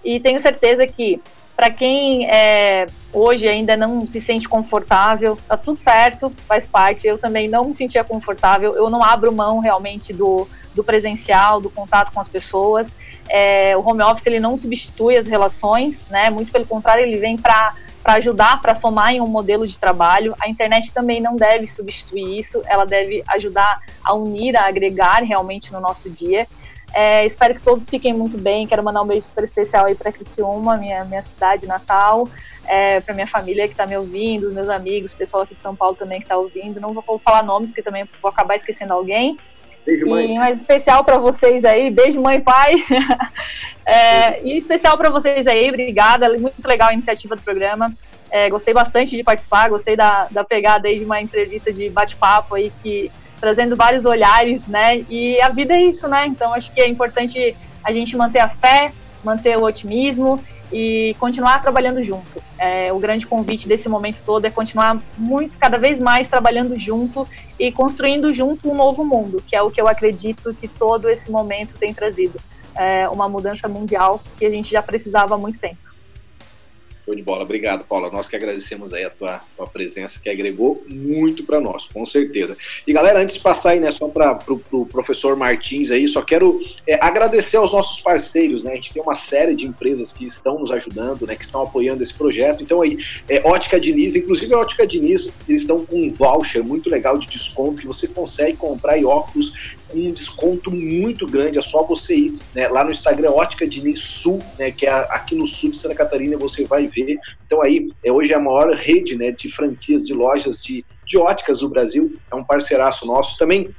[SPEAKER 3] E tenho certeza que para quem é, hoje ainda não se sente confortável, tá tudo certo, faz parte. Eu também não me sentia confortável, eu não abro mão realmente do, do presencial, do contato com as pessoas. É, o home office ele não substitui as relações, né? Muito pelo contrário, ele vem para para ajudar, para somar em um modelo de trabalho. A internet também não deve substituir isso, ela deve ajudar a unir, a agregar realmente no nosso dia. É, espero que todos fiquem muito bem. Quero mandar um beijo super especial aí para Criciúma, minha, minha cidade natal, é, para minha família que está me ouvindo, meus amigos, pessoal aqui de São Paulo também que está ouvindo. Não vou falar nomes, que também vou acabar esquecendo alguém.
[SPEAKER 2] Beijo, mãe.
[SPEAKER 3] E mais especial para vocês aí. Beijo, mãe pai. (laughs) é, e especial para vocês aí. Obrigada. Muito legal a iniciativa do programa. É, gostei bastante de participar. Gostei da, da pegada aí de uma entrevista de bate-papo aí que trazendo vários olhares, né? E a vida é isso, né? Então acho que é importante a gente manter a fé, manter o otimismo e continuar trabalhando junto. É, o grande convite desse momento todo é continuar muito, cada vez mais trabalhando junto e construindo junto um novo mundo, que é o que eu acredito que todo esse momento tem trazido. É uma mudança mundial que a gente já precisava há muito tempo.
[SPEAKER 2] Show de bola, obrigado, Paula. Nós que agradecemos aí a tua, tua presença, que agregou muito para nós, com certeza. E galera, antes de passar aí, né, só para o pro professor Martins aí, só quero é, agradecer aos nossos parceiros, né? A gente tem uma série de empresas que estão nos ajudando, né, que estão apoiando esse projeto. Então aí, é, Ótica Diniz, inclusive a Ótica Diniz, eles estão com um voucher muito legal de desconto que você consegue comprar óculos com um desconto muito grande. É só você ir né, lá no Instagram Ótica Diniz Sul, né, que é aqui no sul de Santa Catarina, você vai ver. Então aí, é, hoje é a maior rede né, de franquias, de lojas de, de óticas do Brasil. É um parceiraço nosso. Também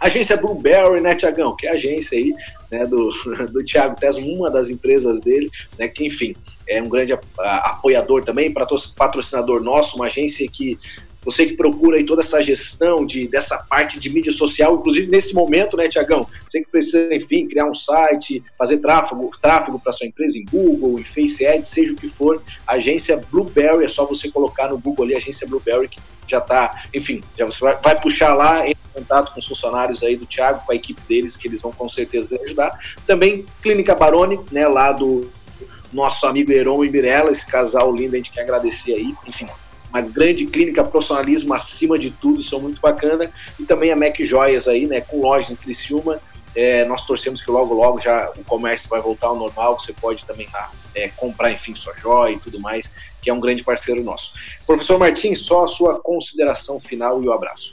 [SPEAKER 2] agência Blueberry, né, Tiagão? Que é a agência aí, né, do, (laughs) do Thiago Tesma, uma das empresas dele, né, que enfim, é um grande apoiador também, patrocinador nosso, uma agência que você que procura aí toda essa gestão de, dessa parte de mídia social, inclusive nesse momento, né, Tiagão? Você que precisa, enfim, criar um site, fazer tráfego, tráfego para sua empresa em Google, em Face Ads, seja o que for, a agência Blueberry, é só você colocar no Google ali, agência Blueberry, que já está, enfim, já você vai, vai puxar lá em contato com os funcionários aí do Thiago, com a equipe deles, que eles vão com certeza ajudar. Também Clínica Baroni, né, lá do nosso amigo Heron e Mirella, esse casal lindo, a gente quer agradecer aí, enfim, uma grande clínica profissionalismo acima de tudo, isso é muito bacana. E também a Mac Joias aí, né, com lojas em Criciúma. É, nós torcemos que logo, logo já o comércio vai voltar ao normal, você pode também lá é, comprar, enfim, sua joia e tudo mais, que é um grande parceiro nosso. Professor Martins, só a sua consideração final e o abraço.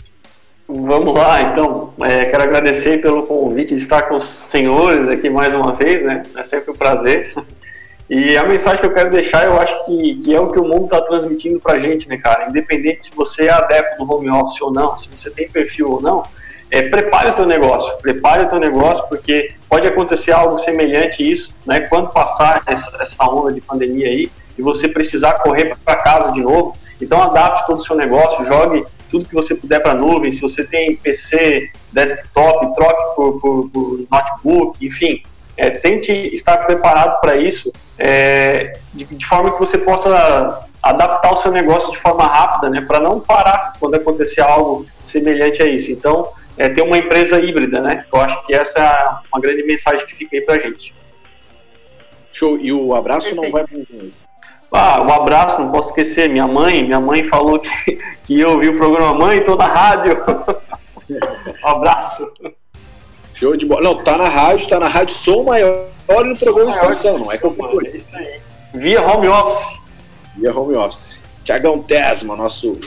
[SPEAKER 4] Vamos lá, então. É, quero agradecer pelo convite de estar com os senhores aqui mais uma vez, né? É sempre um prazer. E a mensagem que eu quero deixar, eu acho que, que é o que o mundo está transmitindo para a gente, né, cara? Independente se você é adepto do home office ou não, se você tem perfil ou não, é, prepare o teu negócio, prepare o teu negócio, porque pode acontecer algo semelhante a isso, né? Quando passar essa, essa onda de pandemia aí e você precisar correr para casa de novo, então adapte todo o seu negócio, jogue tudo que você puder para a nuvem. Se você tem PC, desktop, troque por, por, por notebook, enfim, é, tente estar preparado para isso é, de, de, forma que você possa adaptar o seu negócio de forma rápida, né, para não parar quando acontecer algo semelhante a isso. Então, é, ter uma empresa híbrida, né? Eu acho que essa é uma grande mensagem que fica aí para a gente.
[SPEAKER 2] Show. E o abraço não vai
[SPEAKER 4] ah, um abraço, não posso esquecer. Minha mãe, minha mãe falou que, (laughs) que eu ouvi o programa Mãe, tô na rádio. (laughs) um abraço.
[SPEAKER 2] Show de bola. Não, tá na rádio, tá na rádio Som Maior no programa Expansão, não é. É isso aí.
[SPEAKER 4] Via home office.
[SPEAKER 2] Via home office. Tiagão Tesma, nosso,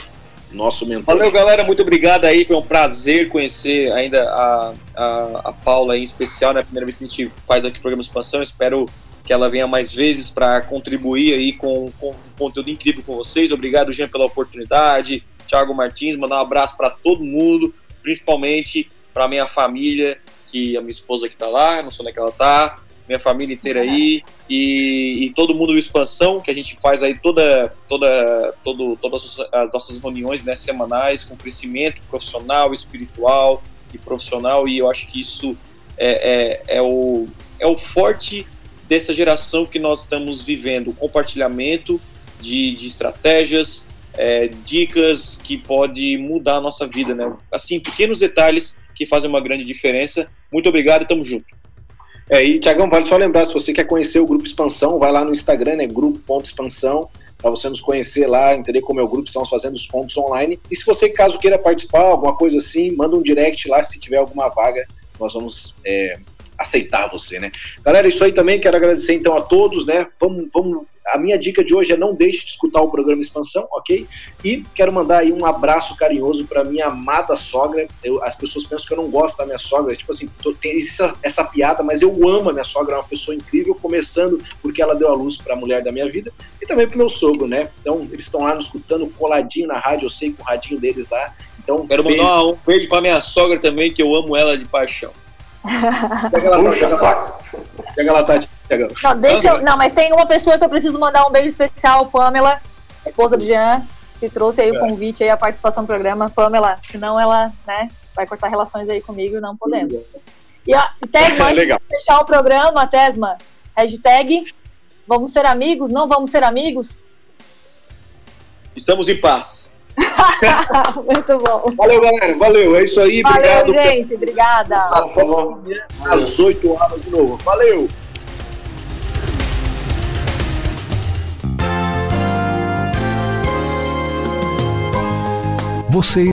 [SPEAKER 2] nosso mentor.
[SPEAKER 6] Valeu, galera. Muito obrigado aí. Foi um prazer conhecer ainda a, a, a Paula em especial, né? Primeira vez que a gente faz aqui o programa Expansão. Espero que ela venha mais vezes para contribuir aí com, com um conteúdo incrível com vocês. Obrigado, Jean, pela oportunidade. Thiago Martins, mandar um abraço para todo mundo, principalmente para minha família que a minha esposa que está lá, não sei onde é que ela está, minha família inteira aí e, e, todo mundo do expansão que a gente faz aí toda toda todo, todas as nossas reuniões né, semanais com crescimento profissional espiritual e profissional e eu acho que isso é, é, é o é o forte dessa geração que nós estamos vivendo compartilhamento de, de estratégias é, dicas que pode mudar a nossa vida né? Assim pequenos detalhes que fazem uma grande diferença muito obrigado e tamo junto.
[SPEAKER 2] É, e Tiagão, vale só lembrar, se você quer conhecer o Grupo Expansão, vai lá no Instagram, né, grupo.expansão, para você nos conhecer lá, entender como é o grupo, estamos fazendo os pontos online. E se você, caso queira participar, alguma coisa assim, manda um direct lá, se tiver alguma vaga, nós vamos é, aceitar você, né? Galera, isso aí também, quero agradecer então a todos, né? Vamos, vamos a minha dica de hoje é não deixe de escutar o programa Expansão, ok? E quero mandar aí um abraço carinhoso para minha amada sogra. Eu, as pessoas pensam que eu não gosto da minha sogra, tipo assim, tô, tem essa, essa piada, mas eu amo a minha sogra, é uma pessoa incrível, começando porque ela deu a luz para a mulher da minha vida e também para meu sogro, né? Então, eles estão lá nos escutando coladinho na rádio, eu sei com o radinho deles lá. Então,
[SPEAKER 6] quero beijo. mandar um beijo para minha sogra também, que eu amo ela de paixão. Pega ela,
[SPEAKER 3] Puxa, tá, pega ela, Tati. Não, deixa eu, não, mas tem uma pessoa que eu preciso mandar um beijo especial, Pamela, esposa do Jean, que trouxe aí o é. convite aí, a participação do programa. Pamela, senão ela, né, vai cortar relações aí comigo, não podemos. E a Tesma, antes de fechar o programa, Tesma, hashtag vamos ser amigos, não vamos ser amigos?
[SPEAKER 6] Estamos em paz. (laughs)
[SPEAKER 3] Muito bom.
[SPEAKER 2] Valeu, galera. Valeu. É isso aí.
[SPEAKER 3] Valeu, obrigado. gente. Obrigada.
[SPEAKER 2] Às 8 horas de novo. Valeu.
[SPEAKER 1] Você